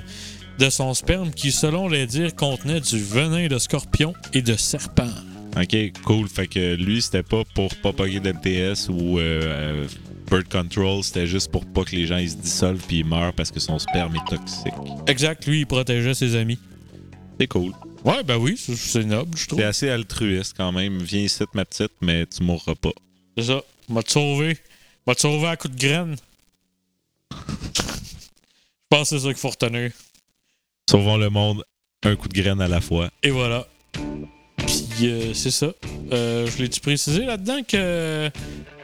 de son sperme qui, selon les dires, contenait du venin de scorpion et de serpent. Ok, cool. Fait que lui, c'était pas pour pas pogner d'MTS ou euh, euh, Bird Control, c'était juste pour pas que les gens ils se dissolvent puis ils meurent parce que son sperme est toxique. Exact, lui, il protégeait ses amis. C'est cool. Ouais, ben oui, c'est- noble, je trouve. C'est assez altruiste quand même. Viens ici, ma petite, mais tu mourras pas. C'est ça. M'a te sauvé. M'a te sauvé à coup de graine. Je pense que c'est ça qu'il faut retenir. Sauvons le monde un coup de graine à la fois. Et voilà. Euh, c'est ça. Euh, je l'ai-tu précisé là-dedans que.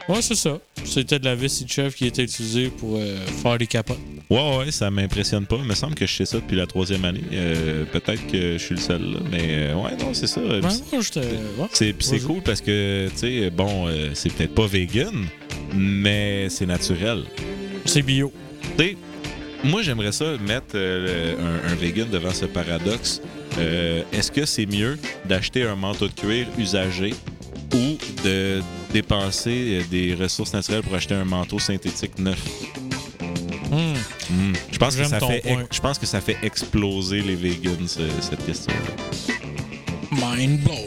Ouais, c'est ça. C'était de la de chèvre qui était utilisée pour euh, faire des capotes. Ouais, ouais, ça m'impressionne pas. Il me semble que je sais ça depuis la troisième année. Euh, Peut-être que je suis le seul, là. Mais euh, ouais, non, c'est ça. Ouais. C'est cool parce que, tu sais, bon, c'est peut-être pas vegan, mais c'est naturel. C'est bio. Tu moi, j'aimerais ça mettre euh, un, un vegan devant ce paradoxe. Euh, Est-ce que c'est mieux d'acheter un manteau de cuir usagé ou de dépenser euh, des ressources naturelles pour acheter un manteau synthétique neuf? Hmm. Hmm. Je, pense que ça fait, je pense que ça fait exploser les vegans, ce- cette question Mind blown.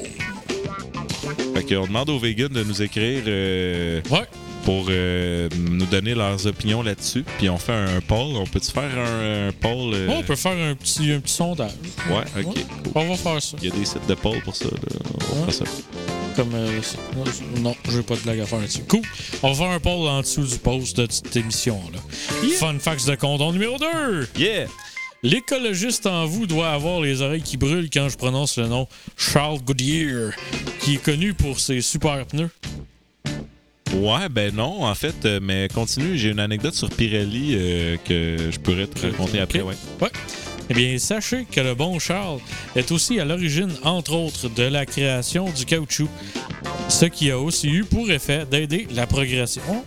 Fait qu'on demande aux vegans de nous écrire euh, Ouais. Pour euh, nous donner leurs opinions là-dessus. Puis on fait un poll. On peut-tu faire un, un poll? euh, Ouais, on peut faire un petit, un petit sondage. Ouais, ok. Ouais. cool. On va faire ça. Il y a des sites de poll pour ça. là. On va Ouais. faire ça. Comme. euh, non, je- non, j'ai pas de blague à faire là-dessus. Cool. On va faire un poll en dessous du post de cette émission-là. Fun facts de condom numéro 2. Yeah! L'écologiste en vous doit avoir les oreilles qui brûlent quand je prononce le nom Charles Goodyear, qui est connu pour ses super pneus. Ouais, ben non, en fait, euh, mais continue. J'ai une anecdote sur Pirelli euh, que je pourrais te raconter après. Ouais. Ouais. Eh bien, sachez que le bon Charles est aussi à l'origine, entre autres, de la création du caoutchouc, ce qui a aussi eu pour effet d'aider la progression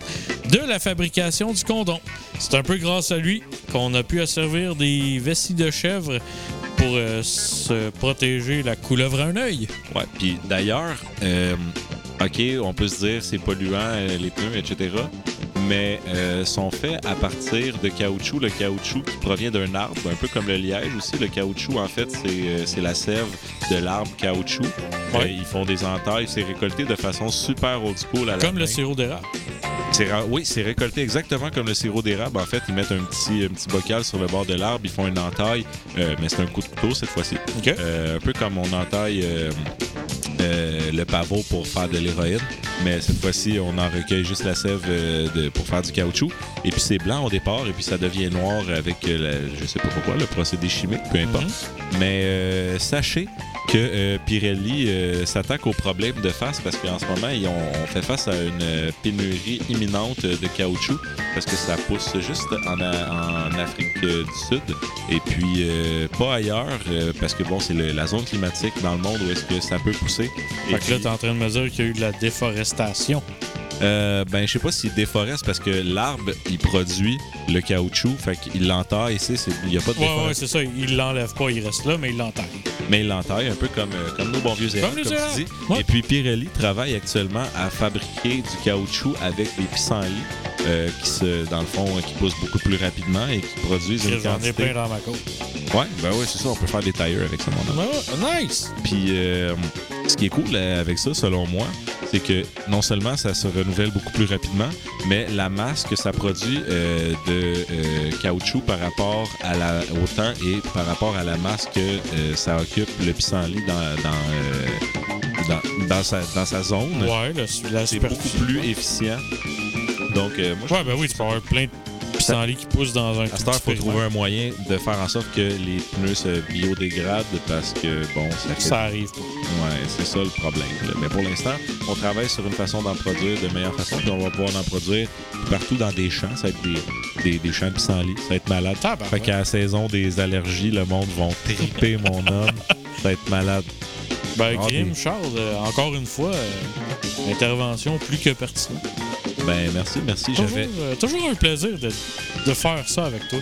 de la fabrication du condom. C'est un peu grâce à lui qu'on a pu asservir des vessies de chèvre pour euh, se protéger la couleuvre à un œil. Ouais. Puis d'ailleurs, euh, OK, on peut se dire c'est polluant, euh, les pneus, etc. Mais euh, sont faits à partir de caoutchouc. Le caoutchouc qui provient d'un arbre, un peu comme le liège aussi. Le caoutchouc, en fait, c'est euh, c'est la sève de l'arbre caoutchouc. Ouais. Euh, ils font des entailles. C'est récolté de façon super old school à la Comme le sirop d'érable. Oui, c'est récolté exactement comme le sirop d'érable. En fait, ils mettent un petit, un petit bocal sur le bord de l'arbre, ils font une entaille, euh, mais c'est un coup de couteau cette fois-ci. OK? Euh, un peu comme on entaille euh, le pavot pour faire de l'héroïne, mais cette fois-ci, on en recueille juste la sève euh, de- pour faire du caoutchouc. Et puis c'est blanc au départ, et puis ça devient noir avec, euh, la- je sais pas pourquoi, le procédé chimique, peu importe. Mhm. Mais sachez que Pirelli s'attaque aux problèmes de face parce qu'en ce moment, ils ont, on fait face à une pénurie imminente de caoutchouc parce que ça pousse juste en, Afrique du Sud et puis pas ailleurs parce que bon, c'est la zone climatique dans le monde où est-ce que ça peut pousser. Fait que là, puis- t'es en train de me dire qu'il y a eu de la déforestation. euh, ben, je sais pas s'il déforeste parce que l'arbre, il produit le caoutchouc, fait qu'il l'entaille ici, c'est- il n'y a pas de Ouais, ouais, déforestation. c'est ça. Il l'enlève pas, il reste là, mais il l'entaille. mais il l'entaille un peu comme, euh, comme nos bons vieux errants, Comme tu dis. Ouais. Et puis Pirelli travaille actuellement à fabriquer du caoutchouc avec des pissenlits euh, qui se, dans le fond, qui poussent beaucoup plus rapidement et qui produisent une quantité. plein dans ma côte. Ouais, ben ouais, c'est ça, on peut faire des tailleurs avec ça, mon. Ouais, nice! Puis euh, ce qui est cool euh, avec ça, selon moi, c'est que non seulement ça se renouvelle beaucoup plus rapidement, mais la masse que ça produit euh, de euh, caoutchouc par rapport à la, au temps et par rapport à la masse que euh, ça occupe le pissenlit dans, dans, dans, dans sa, dans sa zone, Ouais, c'est beaucoup plus efficient. Donc, euh, moi, je Ouais, ben oui, tu peux avoir plein de pissenlits qui poussent dans un à tout cette heure, il faut trouver un moyen de faire en sorte que les pneus se biodégradent parce que, bon, ça fait Ça arrive. Ouais, c'est ça le problème. là. Mais pour l'instant, on travaille sur une façon d'en produire de meilleure façon, puis on va pouvoir en produire partout dans des champs. Ça va être des, des, des champs de pissenlit. Ça va être malade. Tabarouette. Fait qu'à la saison des allergies, le monde va triper mon homme. *laughs* Ça va être malade. Ben, Ah, Grim, des- Charles, euh, encore une fois, euh, intervention plus que pertinente. Ben, merci, merci. Toujours, J'avais. euh, toujours un plaisir de, de faire ça avec toi.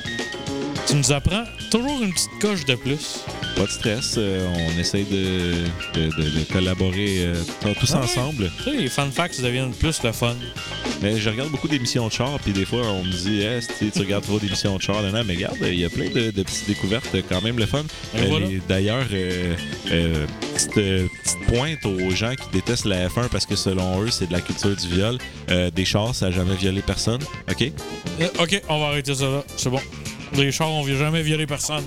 Tu nous apprends toujours une petite coche de plus. Pas de stress. euh, on essaye de, de, de- de collaborer euh, tous Ah ensemble. Tu sais, les fun facts deviennent plus le fun. Mais je regarde beaucoup d'émissions de char, puis des fois, on me dit, hey, tu tu regardes trop d'émissions de char. Non, non, mais regarde, il y a plein de, petites découvertes, quand même, le fun. Euh, voilà. D'ailleurs, petite, petite pointe aux gens qui détestent la F1 parce que selon eux, c'est de la culture du viol. Des chars, ça n'a jamais violé personne. OK? Ok, on va arrêter ça là. C'est bon. Les chars, on ne jamais violer personne.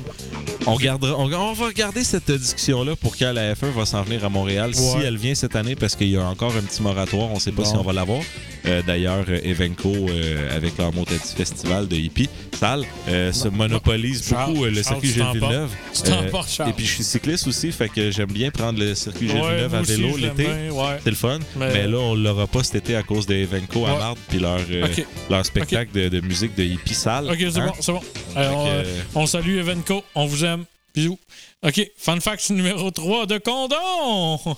On, gardera, on, on va regarder cette discussion-là pour quand la F1 va s'en venir à Montréal, si elle vient cette année, parce qu'il y a encore un petit moratoire. On ne sait pas Bon. si on va l'avoir. Euh, D'ailleurs, euh, Evenco, euh, avec leur Montati Festival de hippie, salle, euh, se monopolise Charles, beaucoup le circuit Gilles. Villeneuve. Tu t'emportes, Charles. et puis, je suis cycliste aussi, fait que j'aime bien prendre le circuit Gilles Ouais, Villeneuve à vélo l'été. ouais. C'est le fun. Mais- Mais, là, on l'aura pas cet été à cause de Evenco à. Marde puis leur, leur spectacle de, de musique de hippie sale. Ok, c'est Hein? bon, c'est bon. On salue Evenco, on vous aime. Bisous. OK, fun fact numéro 3 de condom. *laughs*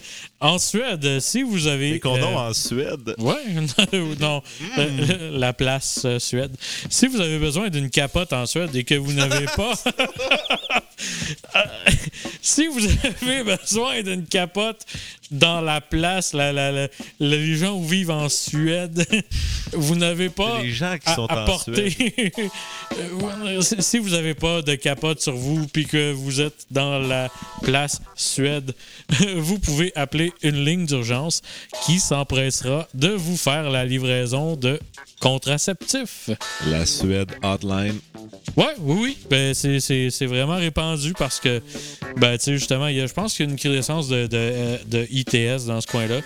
*laughs* en Suède, si vous avez... Les condoms euh, en Suède. Ouais, *laughs* non, euh, la place euh, Suède. Si vous avez besoin d'une capote en Suède et que vous n'avez pas. Euh, *laughs* si vous avez besoin d'une capote dans la place, la, la- la- les gens qui vivent en Suède, *laughs* vous n'avez pas. Les gens qui à- sont à porter. *laughs* Euh, si si vous n'avez pas de capote sur vous puis que vous êtes dans la place Suède, vous pouvez appeler une ligne d'urgence qui s'empressera de vous faire la livraison de contraceptifs. La Suède Hotline. Ouais, oui, oui. Ben, c'est- c'est c'est vraiment répandu parce que, ben, tu sais, justement, il y a- je pense qu'il y a une crédescence de, de, euh, de ITS dans ce coin-là.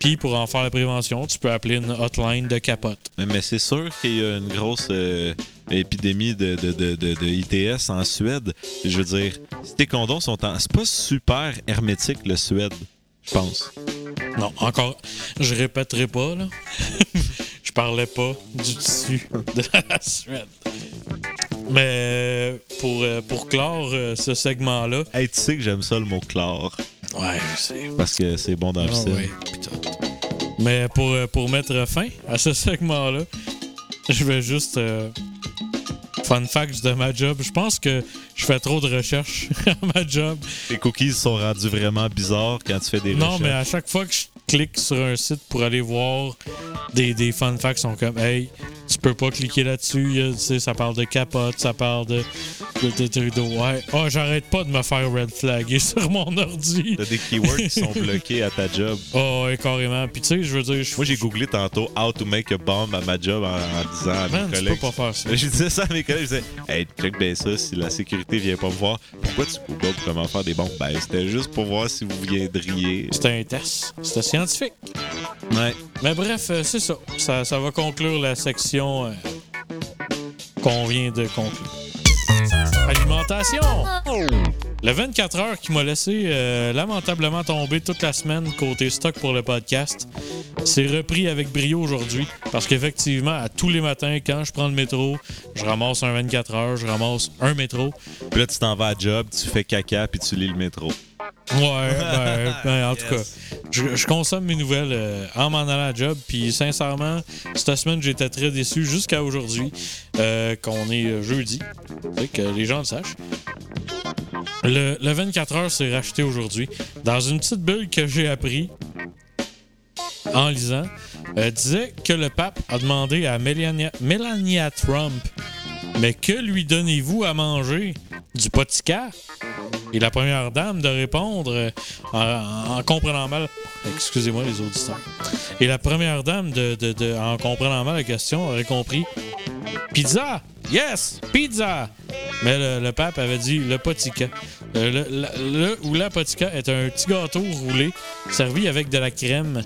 Puis pour en faire la prévention, tu peux appeler une hotline de capote. Mais, mais c'est sûr qu'il y a une grosse euh, épidémie de, de, de, de- de ITS en Suède. Je veux dire, tes condoms sont en. C'est pas super hermétique, le Suède, je pense. Non, encore, je répéterai pas, là. *laughs* je parlais pas du tissu de la Suède. Mais euh, pour, euh, pour clore euh, ce segment-là, Hey, tu sais que j'aime ça le mot chlore. ouais, je sais. Parce que c'est bon dans le Ah style. ouais, puis tout. Mais pour, pour mettre fin à ce *laughs* segment-là, je vais juste. euh, fun fact de ma job. Je pense que je fais trop de recherches *laughs* à ma job. Les cookies sont rendus vraiment bizarres quand tu fais des Non, recherches. mais à chaque fois que je clique sur un site pour aller voir des, des fun facts, sont comme Hey, tu peux pas cliquer là-dessus. tu Ça parle de capote, ça parle de. de, de, ouais. Oh, j'arrête pas de me faire red flagger *laughs* sur mon ordi. T'as des keywords qui sont bloqués à ta job. *laughs* Oh, ouais, carrément. Puis tu sais, je veux dire. je- Moi, j'ai googlé tantôt How to make a bomb à ma job en, en disant à Man, mes tu collègues. peux pas faire ça. *laughs* Je disais ça à mes collègues, je disais, hey, check bien ça, si la sécurité vient pas me voir, pourquoi tu googles comment faire des bombes? Ben, c'était juste pour voir si vous viendriez. C'était un test. C'était scientifique. Ouais. Mais bref, euh, c'est ça. ça. ça va conclure la section euh, qu'on vient de conclure. Alimentation! Le 24 heures qui m'a laissé euh, lamentablement tomber toute la semaine côté stock pour le podcast, c'est repris avec brio aujourd'hui. Parce qu'effectivement, à tous les matins, quand je prends le métro, je ramasse un 24 heures, je ramasse un métro. Puis là, tu t'en vas à job, tu fais caca, puis tu lis le métro. Ouais, ben, ben, en tout cas, je, consomme mes nouvelles euh, en m'en allant à job. Puis sincèrement, cette semaine, j'étais très déçu jusqu'à aujourd'hui, euh, qu'on est euh, jeudi. Que les gens le sachent. Le, le 24 heures s'est racheté aujourd'hui. Dans une petite bulle que j'ai appris en lisant, disait que le pape a demandé à Melania, Melania Trump Mais que lui donnez-vous à manger? Du potica Et la première dame de répondre euh, en, en comprenant mal. Excusez-moi, les auditeurs. Et la première dame, de, de- de- en comprenant mal la question, aurait compris Pizza Yes Pizza Mais le, le pape avait dit le potica. Euh, le, ou la potica est un petit gâteau roulé servi avec de la crème.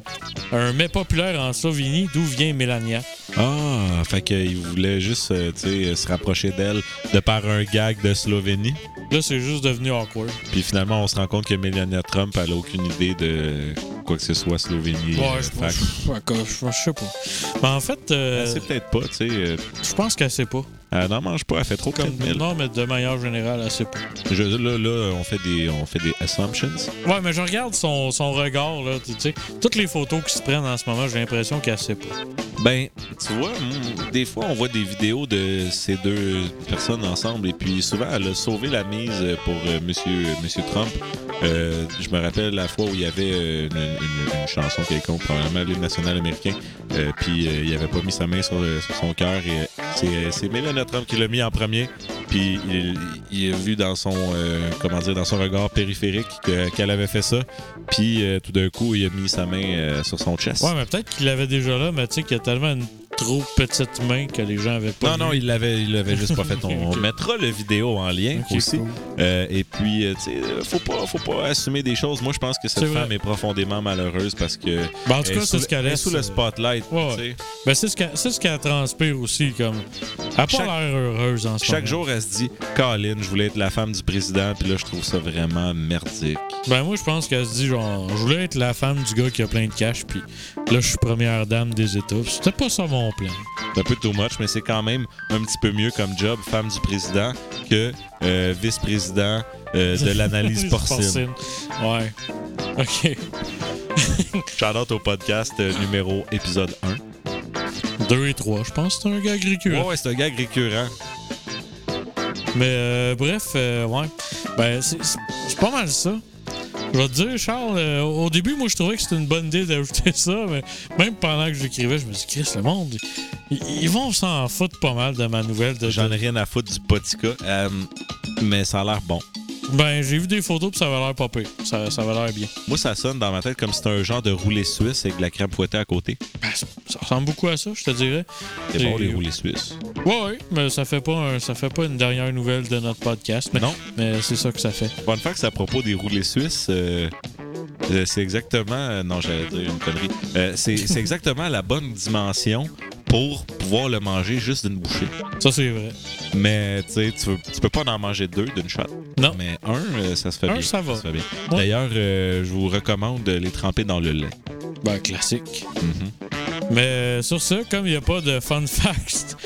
Un mets populaire en Slovénie d'où vient Mélania. Ah, fait qu'il voulait juste euh, se rapprocher d'elle de par un gag de Slovénie. Là, c'est juste devenu awkward. Puis finalement, on se rend compte que Melania Trump, elle a aucune idée de quoi que ce soit Slovénie. Ouais, euh, je, fait je, je- je- je sais pas. Mais en fait, euh, Elle sait peut-être pas, tu sais. je pense qu'elle sait pas. Elle n'en mange pas, elle fait trop Comme, mille. non, mais de manière générale, elle sait pas. Je, là, là, on fait des, on fait des assumptions. Ouais, mais je regarde son, son regard, là. Tu sais, toutes les photos qui se prennent en ce moment, j'ai l'impression qu'elle sait pas. Ben, tu vois, mm, des fois, on voit des vidéos de ces deux personnes ensemble et puis souvent, elle a sauvé la mise pour euh, monsieur, monsieur Trump. Euh, je me rappelle la fois où il y avait euh, une, une- une chanson quelconque, probablement l'hymne national américain, euh, puis euh, il avait pas mis sa main sur, son cœur et euh, c'est, c'est Melania Trump qui l'a mis en premier. Puis il, a vu dans son, euh, comment dire, dans son regard périphérique que- qu'elle avait fait ça. Puis euh, tout d'un coup, il a mis sa main euh, sur son chest. Ouais, mais peut-être qu'il l'avait déjà là, mais tu sais qu'il y a tellement une trop petite main que les gens avaient pas. Non, non, il l'avait, il l'avait juste pas fait. *laughs* On, Ok. on mettra le vidéo en lien aussi. cool. Euh, et puis, euh, tu sais, euh, faut pas, faut pas assumer des choses. Moi, je pense que cette femme est profondément malheureuse parce que. Ben, en tout cas, est c'est ce qu'elle le- elle est sous le spotlight. Ouais. Ben, c'est ce qu'elle ce qu'elle transpire aussi, comme. Elle a pas l'air heureuse en ce Chaque moment. jour, elle se dit, Colin, je voulais être la femme du président, puis là, je trouve ça vraiment merdique. Ben, moi, je pense qu'elle se dit, genre, je voulais être la femme du gars qui a plein de cash, puis là, je suis première dame des États. C'était pas ça mon plan. C'est un peu too much, mais c'est quand même un petit peu mieux comme job, femme du président, que euh, vice-président euh, de l'analyse *laughs* porcine. Ouais. OK. *laughs* Shout-out au podcast euh, numéro épisode 1. 2 et 3, je pense que c'est un gars agriculteur. Ouais, ouais, c'est un gag récurrent. Mais bref, ouais. Ben, c'est pas mal ça. Je vais te dire, Charles, euh, au début, moi, je trouvais que c'était une bonne idée d'ajouter ça, mais même pendant que j'écrivais, je me suis dit, Chris, le monde, ils, vont s'en foutre pas mal de ma nouvelle. De, J'en ai rien à foutre du potica, euh, mais ça a l'air bon. Ben, j'ai vu des photos, puis ça avait l'air pas pire. Ça, ça avait l'air bien. Moi, ça sonne dans ma tête comme si c'était un genre de roulé suisse avec de la crème fouettée à côté. Ben, ça, ça ressemble beaucoup à ça, je te dirais. C'est bon, les roulés suisses. Ouais, ouais, mais ça fait pas un- ça fait pas une dernière nouvelle de notre podcast. Mais, Non. mais c'est ça que ça fait. Bonne fact, c'est à propos des roulés suisses. euh, euh, c'est exactement. euh, non, j'allais dire une connerie. Euh, c'est c'est exactement la bonne dimension pour pouvoir le manger juste d'une bouchée. Ça, c'est vrai. Mais tu sais, tu veux- tu peux pas en manger deux d'une shot. Non. Mais un, euh, ça se fait Un, bien. ça va. se fait bien. Ouais. D'ailleurs, euh, je vous recommande de les tremper dans le lait. Ben, classique. Mhm. Mais euh, sur ça, comme il n'y a pas de fun facts,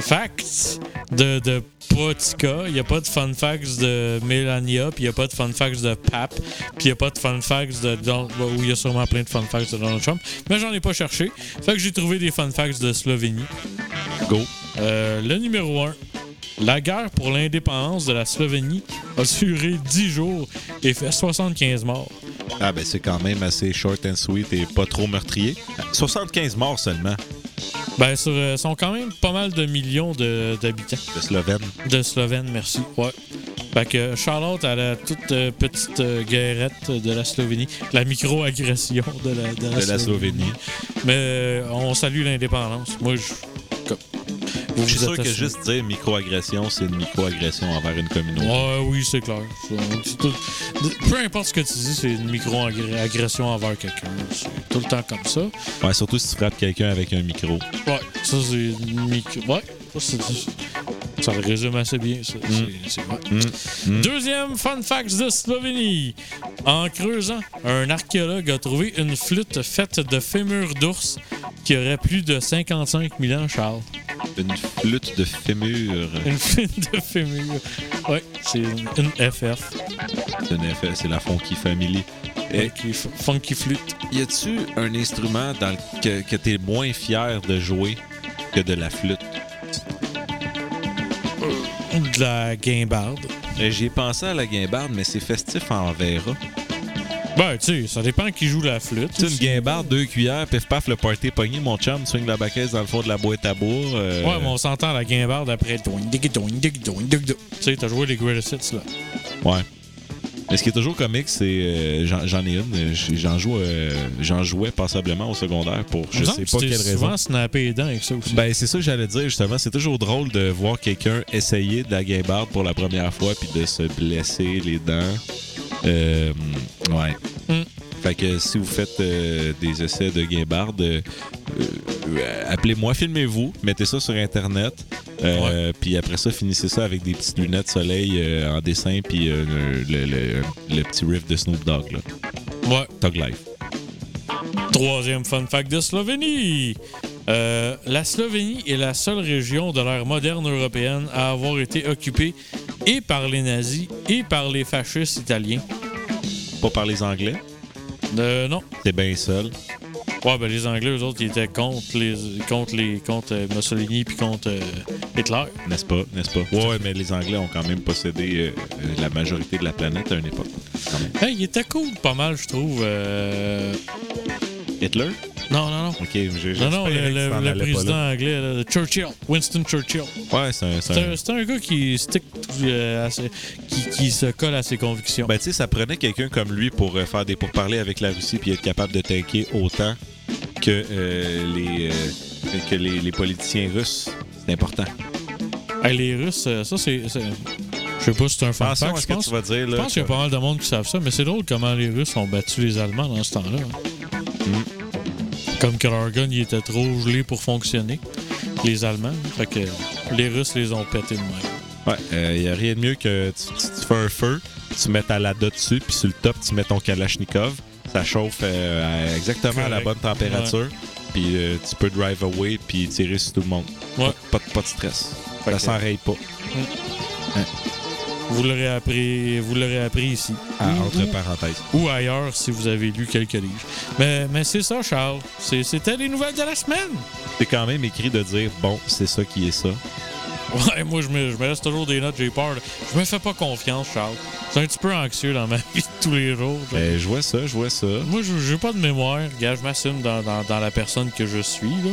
facts de, de Potica, il n'y a pas de fun facts de Melania, puis il n'y a pas de fun facts de Pap, puis il n'y a pas de fun facts de Don- bon, où il y a sûrement plein de fun facts de Donald Trump, mais j'en ai pas cherché. Fait que j'ai trouvé des fun facts de Slovénie. Go. Euh, le numéro 1. La guerre pour l'indépendance de la Slovénie a duré 10 jours et fait 75 morts. Ah ben c'est quand même assez short and sweet et pas trop meurtrier. 75 morts seulement Ben, sur, euh, sont quand même pas mal de millions de- d'habitants. de Slovènes. De Slovène, merci. Ouais. Fait que Charlotte à la toute euh, petite euh, guerrette de la Slovénie, la micro-agression de la, de la De la Slovénie. Mais on salue l'indépendance. Moi, je. Je suis sûr que juste dire microagression, c'est une microagression envers une communauté. Ouais, oui, c'est clair. Tout- Peu importe ce que tu dis, c'est une micro-agression envers quelqu'un. C'est tout le temps comme ça. Ouais, surtout si tu frappes quelqu'un avec un micro. Ouais, ça c'est une micro. Ouais, ça, c'est. Ça le résume assez bien, ça. Mm. C'est vrai. Mm, mm. Deuxième fun fact de Slovénie. En creusant, un archéologue a trouvé une flûte faite de fémur d'ours qui aurait plus de 55 000 ans, Charles. Une flûte de fémur. Une flûte de fémur. Oui, c'est une, FF. C'est une FF, c'est la Funky Family. Et Funky, funky flûte. y a-tu un instrument dans le- que, que t'es moins fier de jouer que de la flûte? De la guimbarde. Euh, J'y ai pensé à la guimbarde, mais c'est festif en verra. Ben, tu sais, ça dépend qui joue la flûte. Tu une guimbarde, deux cuillères, pif paf, le party pogné, mon chum swing la baquette dans le fond de la boîte à bois. euh, Ouais, mais on s'entend la guimbarde après. Tu sais, t'as joué les greatest hits, là. Ouais. Mais ce qui est toujours comique, c'est. euh, j'en ai une. euh, J'en joue, euh, j'en jouais passablement au secondaire pour je sais pas que quelle raison. souvent snapper les dents avec ça aussi. Ben, c'est ça que j'allais dire, justement. C'est toujours drôle de voir quelqu'un essayer de la guimbarde pour la première fois puis de se blesser les dents. Euh, ouais. Mm. Fait que si vous faites euh, des essais de guimbarde, euh, euh, appelez-moi, filmez-vous, mettez ça sur Internet. Puis après ça, finissez ça avec des petites lunettes soleil en dessin puis le, le- le petit riff de Snoop Dogg, là. ouais. Tog Life. Troisième fun fact de Slovénie. Euh, la Slovénie est la seule région de l'ère moderne européenne à avoir été occupée et par les nazis et par les fascistes italiens. Pas par les Anglais, Euh, non. t'es bien seul. Ouais, ben les Anglais, eux autres, ils étaient contre les contre les contre euh, Mussolini puis contre euh, Hitler. N'est-ce pas? N'est-ce pas? Ouais, mais les Anglais ont quand même possédé euh, la majorité de la planète à une époque. Quand même. Hey, il était cool pas mal, je trouve. Hitler? Non, non, non. Ok, j'ai Non, non, le, que président là. anglais, là, Churchill, Winston Churchill. Ouais, c'est un. c'est un- un, gars qui stick euh, ses- qui, qui se colle à ses convictions. Ben, tu sais, ça prenait quelqu'un comme lui pour euh, faire des pourparlers avec la Russie puis être capable de tanker autant que, euh, les, euh, que les, les politiciens russes. C'est important. Hey, les Russes, ça, c'est. Je sais pas si c'est un fun fact, je que pense. tu vas dire. Je pense qu'il y a pas mal de monde qui savent ça, mais c'est drôle comment les Russes ont battu les Allemands dans ce temps-là. Mm. Comme que leur gun, il était trop gelé pour fonctionner, les Allemands. Fait que les Russes les ont pété de même. Ouais, il n'y a rien de mieux que tu, tu- tu fais un feu, tu mets ta lada dessus, puis sur le top, tu mets ton Kalachnikov. Ça chauffe euh, à- exactement à la bonne température. Puis euh, tu peux drive away puis tirer sur tout le monde. Ouais. Pas, pas, pas de stress. Fait ça s'enraye pas. Vous l'aurez appris, vous l'aurez appris ici. Ah, entre ou- parenthèses. ou ailleurs si vous avez lu quelques livres. Mais, mais c'est ça, Charles. C'était les nouvelles de la semaine. C'est quand même écrit de dire bon, c'est ça qui est ça. Ouais, moi, je me, je me laisse toujours des notes, j'ai peur. là. Je me fais pas confiance, Charles. C'est un petit peu anxieux dans ma *laughs* vie de tous les jours. Je- Ben, je vois ça, je vois ça. Moi, je- j'ai pas de mémoire. Je m'assume dans, dans, dans la personne que je suis. Là.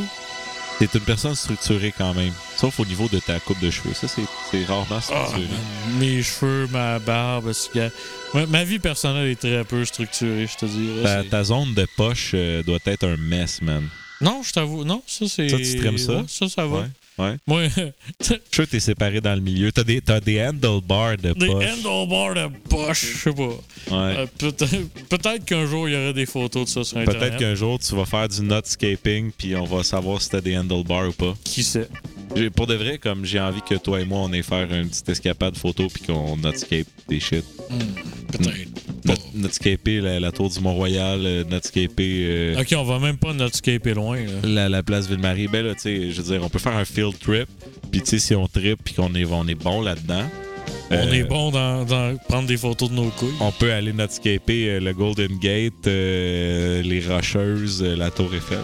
T'es une personne structurée quand même. Sauf au niveau de ta coupe de cheveux. Ça, c'est rarement Ah, structuré. mes cheveux, ma barbe. Ma, ma vie personnelle est très peu structurée, je te dirais. ta, zone de poche euh, doit être un mess, man. Non, je t'avoue. Non, ça, c'est. Ça, tu trimes ça? Ouais, ça, ça va. Ouais. Ouais. Moi, Je suis t'es séparé dans le milieu. T'as des, t'as des handlebars de des poche. handlebars de poche, je sais pas. Ouais. Euh, peut-être peut-être qu'un jour, il y aurait des photos de ça sur Internet. Peut-être qu'un jour, tu vas faire du nutscaping, puis on va savoir si t'as des handlebars ou pas. Qui sait? Pour de vrai, comme j'ai envie que toi et moi, on ait faire une petite escapade photo, puis qu'on nutscape des shit. Hmm, peut-être. Nutscaper la, la tour du Mont-Royal, euh, nutscaper euh, Ok, on va même pas notscaper loin. Là. la, la place Ville-Marie. Ben là, tu sais, je veux dire, on peut faire un field trip, puis tu sais, si on trip, puis qu'on est, on est bon là-dedans. On euh, est bon dans, dans prendre des photos de nos couilles. On peut aller nutscaper euh, le Golden Gate, les Rocheuses, la Tour Eiffel.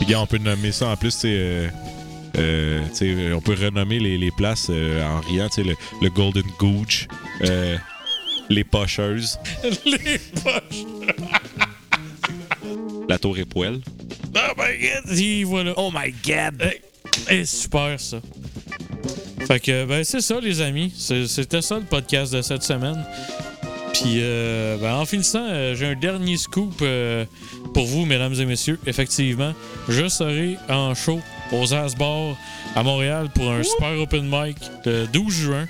Puis gars, on peut nommer ça en plus, tu sais, euh, euh, tu sais, on peut renommer les, les places euh, en riant, tu sais, le, le Golden Gooch, euh, les Pocheuses, *laughs* Les poches. la Tour Époelle. Oh my god! Y voilà. Oh my God! Hey, hey, super ça. Fait que, ben, c'est ça, les amis. C'est- C'était ça le podcast de cette semaine. Puis, euh, ben, en finissant, euh, j'ai un dernier scoop euh, pour vous, mesdames et messieurs. Effectivement, je serai en show aux Asbars à Montréal pour un super open mic le 12 juin.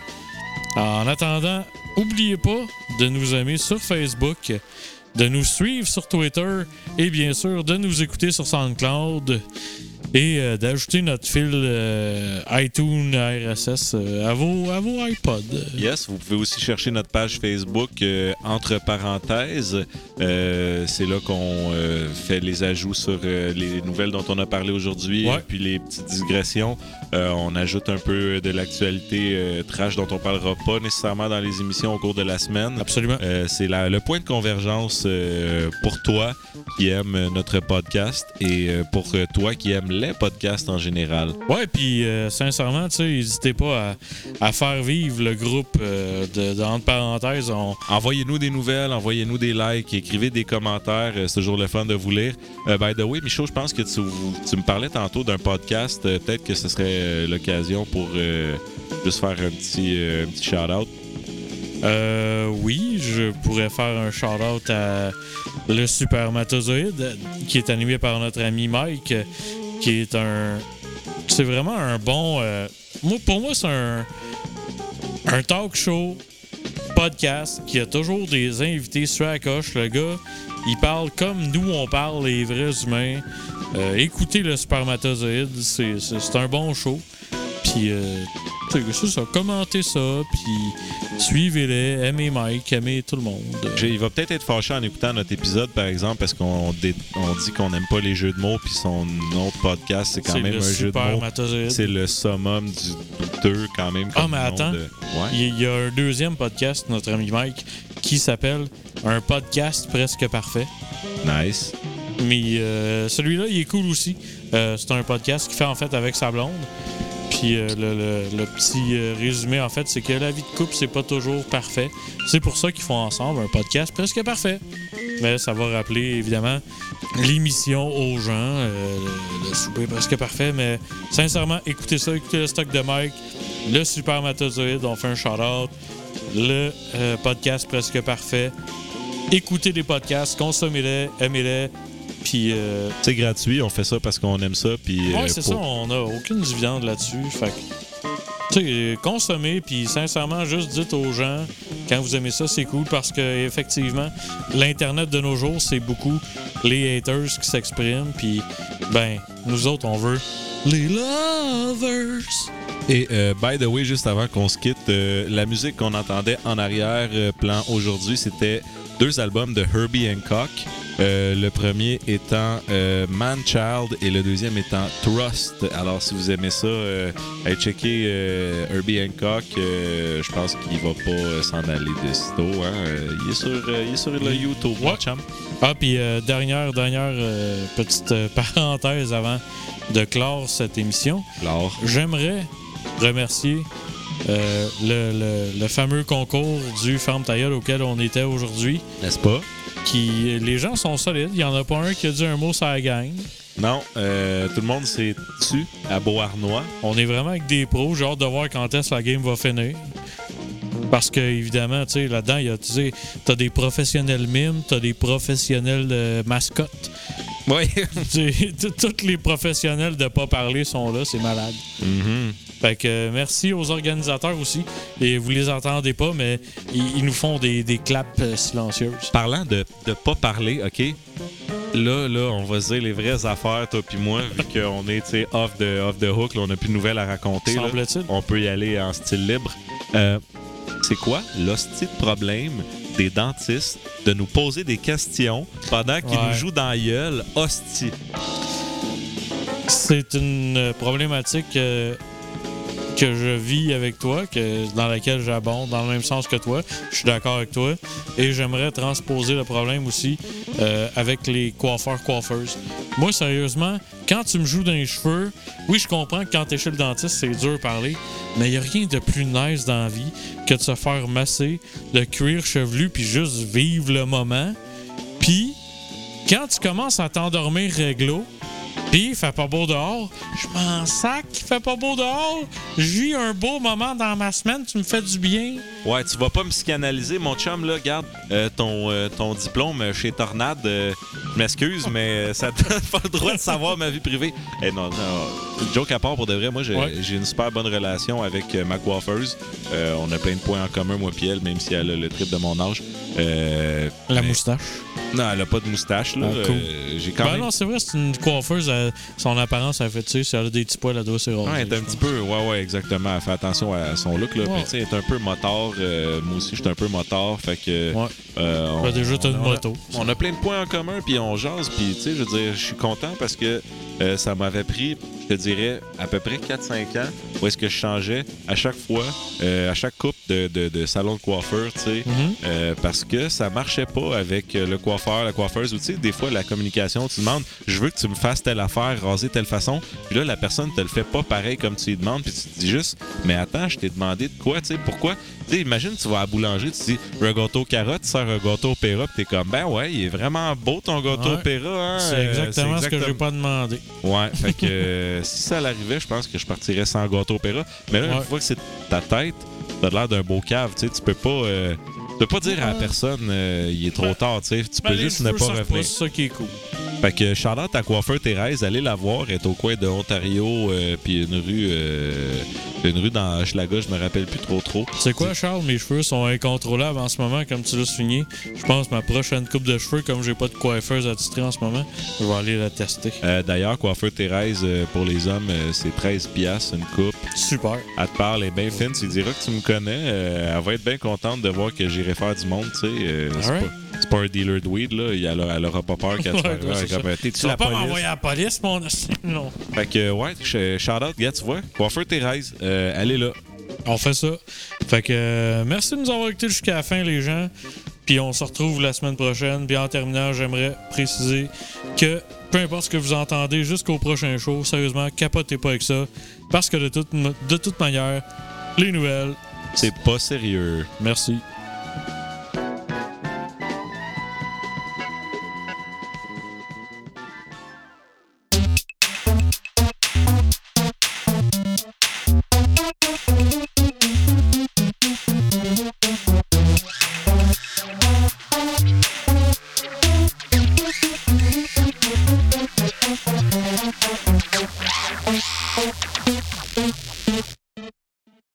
En attendant, oubliez pas de nous aimer sur Facebook, de nous suivre sur Twitter et bien sûr de nous écouter sur SoundCloud. Et euh, d'ajouter notre fil euh, iTunes RSS euh, à, vos, à vos iPods. Yes, vous pouvez aussi chercher notre page Facebook entre parenthèses. C'est là qu'on fait les ajouts sur les nouvelles dont on a parlé aujourd'hui Ouais. et puis les petites digressions. On ajoute un peu de l'actualité trash dont on parlera pas nécessairement dans les émissions au cours de la semaine. Absolument. C'est le point de convergence pour toi qui aime notre podcast et pour toi qui aime les podcasts en général. Ouais, puis euh, sincèrement, tu sais, n'hésitez pas à, à faire vivre le groupe euh, de, de- entre parenthèses. On, Envoyez-nous des nouvelles, envoyez-nous des likes, écrivez des commentaires. euh, c'est toujours le fun de vous lire. By the way, Michaud, je pense que tu, tu me parlais tantôt d'un podcast. Peut-être que ce serait l'occasion pour juste faire un petit, un petit shout-out. Euh, oui, je pourrais faire un shout-out à le Supermatozoïde, qui est animé par notre ami Mike, qui est un. C'est vraiment un bon. euh, moi, pour moi, c'est un. Un talk show podcast qui a toujours des invités sur la coche. Le gars, il parle comme nous, on parle, les vrais humains. Euh, écoutez le c'est- c'est un bon show. Puis, euh, ça, commentez ça, puis suivez-les, aimez Mike, aimez tout le monde. Il va peut-être être fâché en écoutant notre épisode, par exemple, parce qu'on dé- on dit qu'on n'aime pas les jeux de mots, puis son autre podcast, c'est quand C'est même un jeu de mots. C'est le summum du douteux, quand même. Ah, mais attends. de- Ouais. Il y a- il y a un deuxième podcast, notre ami Mike, qui s'appelle Un podcast presque parfait. Nice. Mais euh, celui-là, il est cool aussi. Euh, c'est un podcast qu'il fait en fait avec sa blonde. Puis euh, le, petit euh, résumé, en fait, c'est que la vie de couple, c'est pas toujours parfait. C'est pour ça qu'ils font ensemble un podcast presque parfait. Mais ça va rappeler, évidemment, l'émission aux gens, euh, le, souper presque parfait. Mais sincèrement, écoutez ça, écoutez le stock de Mike, le Supermatozoïde, on fait un shout-out, le podcast presque parfait. Écoutez des podcasts, consommez-les, aimez-les. Puis, euh, C'est gratuit, on fait ça parce qu'on aime ça. Puis, ouais, euh, c'est pour- ça, on n'a aucune dividende là-dessus. Fait que, tu sais, consommez, puis sincèrement, juste dites aux gens, quand vous aimez ça, c'est cool parce que, effectivement, l'Internet de nos jours, c'est beaucoup les haters qui s'expriment, puis, ben, nous autres, on veut les lovers. Et euh, by the way, juste avant qu'on se quitte, euh, la musique qu'on entendait en arrière-plan aujourd'hui, c'était deux albums de Herbie Hancock. Euh, le premier étant euh, Man-Child et le deuxième étant Trust. Alors, si vous aimez ça, euh, allez checker Herbie Hancock. Je pense qu'il va pas s'en aller de sitôt. Hein. Il, est sur, il est sur le YouTube. Ouais. chum. Ah, puis dernière, dernière petite *laughs* parenthèse avant de clore cette émission. J'aimerais remercier euh, le, le- le fameux concours du Farm Tailleul auquel on était aujourd'hui. n'est-ce pas? Qui, les gens sont solides. Il n'y en a pas un qui a dit un mot sur la gang. Non, euh, tout le monde s'est tu à Beauharnois. On est vraiment avec des pros. J'ai hâte de voir quand est-ce que la game va finir. Parce que, évidemment, tu sais, là-dedans, il y a, tu sais, t'as des professionnels mimes, t'as des professionnels mascottes. Oui. *laughs* Tous les professionnels de pas parler sont là, c'est malade. Mhm. Fait que euh, merci aux organisateurs aussi. Et vous les entendez pas, mais ils, ils nous font des, des claps euh, silencieuses. Parlant de ne pas parler, OK? Là, là, on va se dire les vraies affaires, toi puis moi, vu *laughs* qu'on est, off the, off the hook, là, on n'a plus de nouvelles à raconter. Semble-t-il. On peut y aller en style libre. Euh, c'est quoi l'hostie de problème des dentistes de nous poser des questions pendant qu'ils Ouais. nous jouent dans la gueule? Hostie. C'est une problématique euh, que je vis avec toi, que, dans laquelle j'abonde dans le même sens que toi. Je suis d'accord avec toi. Et j'aimerais transposer le problème aussi euh, avec les coiffeurs-coiffeuses. Moi, sérieusement, quand tu me joues dans les cheveux, oui, je comprends que quand t'es chez le dentiste, c'est dur de parler, mais il n'y a rien de plus nice dans la vie que de se faire masser le cuir chevelu puis juste vivre le moment. Puis, quand tu commences à t'endormir réglo, pis il fait pas beau dehors, je m'en sac qu'il fait pas beau dehors. Je vis un beau moment dans ma semaine, tu me fais du bien. Ouais, tu vas pas me psychanalyser, mon chum, là. Garde euh, ton, euh, ton diplôme chez Tornade. euh, je m'excuse, *laughs* mais ça te donne pas le droit de savoir ma vie privée. Eh non, non. Joke à part, pour de vrai, moi, j'ai Ouais. j'ai une super bonne relation avec ma coiffeuse. On a plein de points en commun, moi puis elle, même si elle a le trip de mon âge. La mais- moustache. Non, elle a pas de moustache, là. Ah, cool. J'ai quand Ben même... non, c'est vrai, c'est une coiffeuse ça, son apparence, elle fait, tu sais, si elle a des petits poils, elle doit se Ouais, elle est un petit peu, ouais, ouais, exactement. Elle fait attention à son look, là. Ouais. Puis, tu sais, elle est un peu motard. euh, moi aussi, je suis un peu motard. Fait que. Ouais. euh, on- déjà, t'as une a- moto. On a plein de points en commun, puis on jase, puis tu sais, je veux dire, je suis content parce que euh, ça m'avait pris, te dirais, à peu près 4-5 ans, où est-ce que je changeais à chaque fois, euh, à chaque coupe de, de- de salon de coiffeur, tu sais, Mhm. euh, parce que ça marchait pas avec euh, le coiffeur, la coiffeuse, ou tu sais, des fois, la communication, tu demandes, je veux que tu me fasses telle affaire, raser telle façon, puis là, la personne te le fait pas pareil comme tu lui demandes, puis tu te dis juste, mais attends, je t'ai demandé de quoi, tu sais, pourquoi? Tu sais, imagine, tu vas à la boulangerie, tu dis, un gâteau carotte, tu sers un gâteau opéra, puis t'es comme, ben ouais, il est vraiment beau ton gâteau Ouais. opéra, hein? C'est Euh, exactement ce que exactement- j'ai pas demandé. Ouais, fait que *laughs* euh, si ça l'arrivait, je pense que je partirais sans gâteau opéra. Mais là, Ouais. une fois que c'est ta tête, t'as l'air d'un beau cave, tu sais, tu peux pas. euh, peux pas dire à la personne, euh, il est trop tard, tu sais. Tu peux juste ne pas revenir. C'est ça qui est cool. Fait que Charlotte, ta coiffeur Thérèse, allez la voir. Elle est au coin de Ontario, euh, puis une rue, euh, une rue dans Hochelaga, je me rappelle plus trop trop. C'est quoi, Charles? Mes cheveux sont incontrôlables en ce moment, comme tu l'as souligné. Je pense que ma prochaine coupe de cheveux, comme j'ai pas de coiffeuse à titrer en ce moment, je vais aller la tester. Euh, D'ailleurs, coiffeur Thérèse, pour les hommes, c'est 13 piastres une coupe. Super. Elle te parle, elle est bien fine. Tu diras que tu me connais. elle va être bien contente de voir que j'irai faire du monde, tu sais. euh, c'est pas- c'est pas un dealer de weed, là. Elle, a- elle aura pas peur *laughs* qu'elle Ouais, te ouais, euh, T'es-tu la pas police? m'envoyer à la police, mon... *laughs* Non. Fait que, ouais, sh- shout out, gars, tu vois. Coiffeur Thérèse, euh, elle est là. On fait ça. Fait que euh, merci de nous avoir écoutés jusqu'à la fin, les gens. Puis on se retrouve la semaine prochaine. Puis en terminant, j'aimerais préciser que peu importe ce que vous entendez jusqu'au prochain show, sérieusement, capotez pas avec ça. Parce que de toute, de toute manière, les nouvelles. C'est pas sérieux. Merci.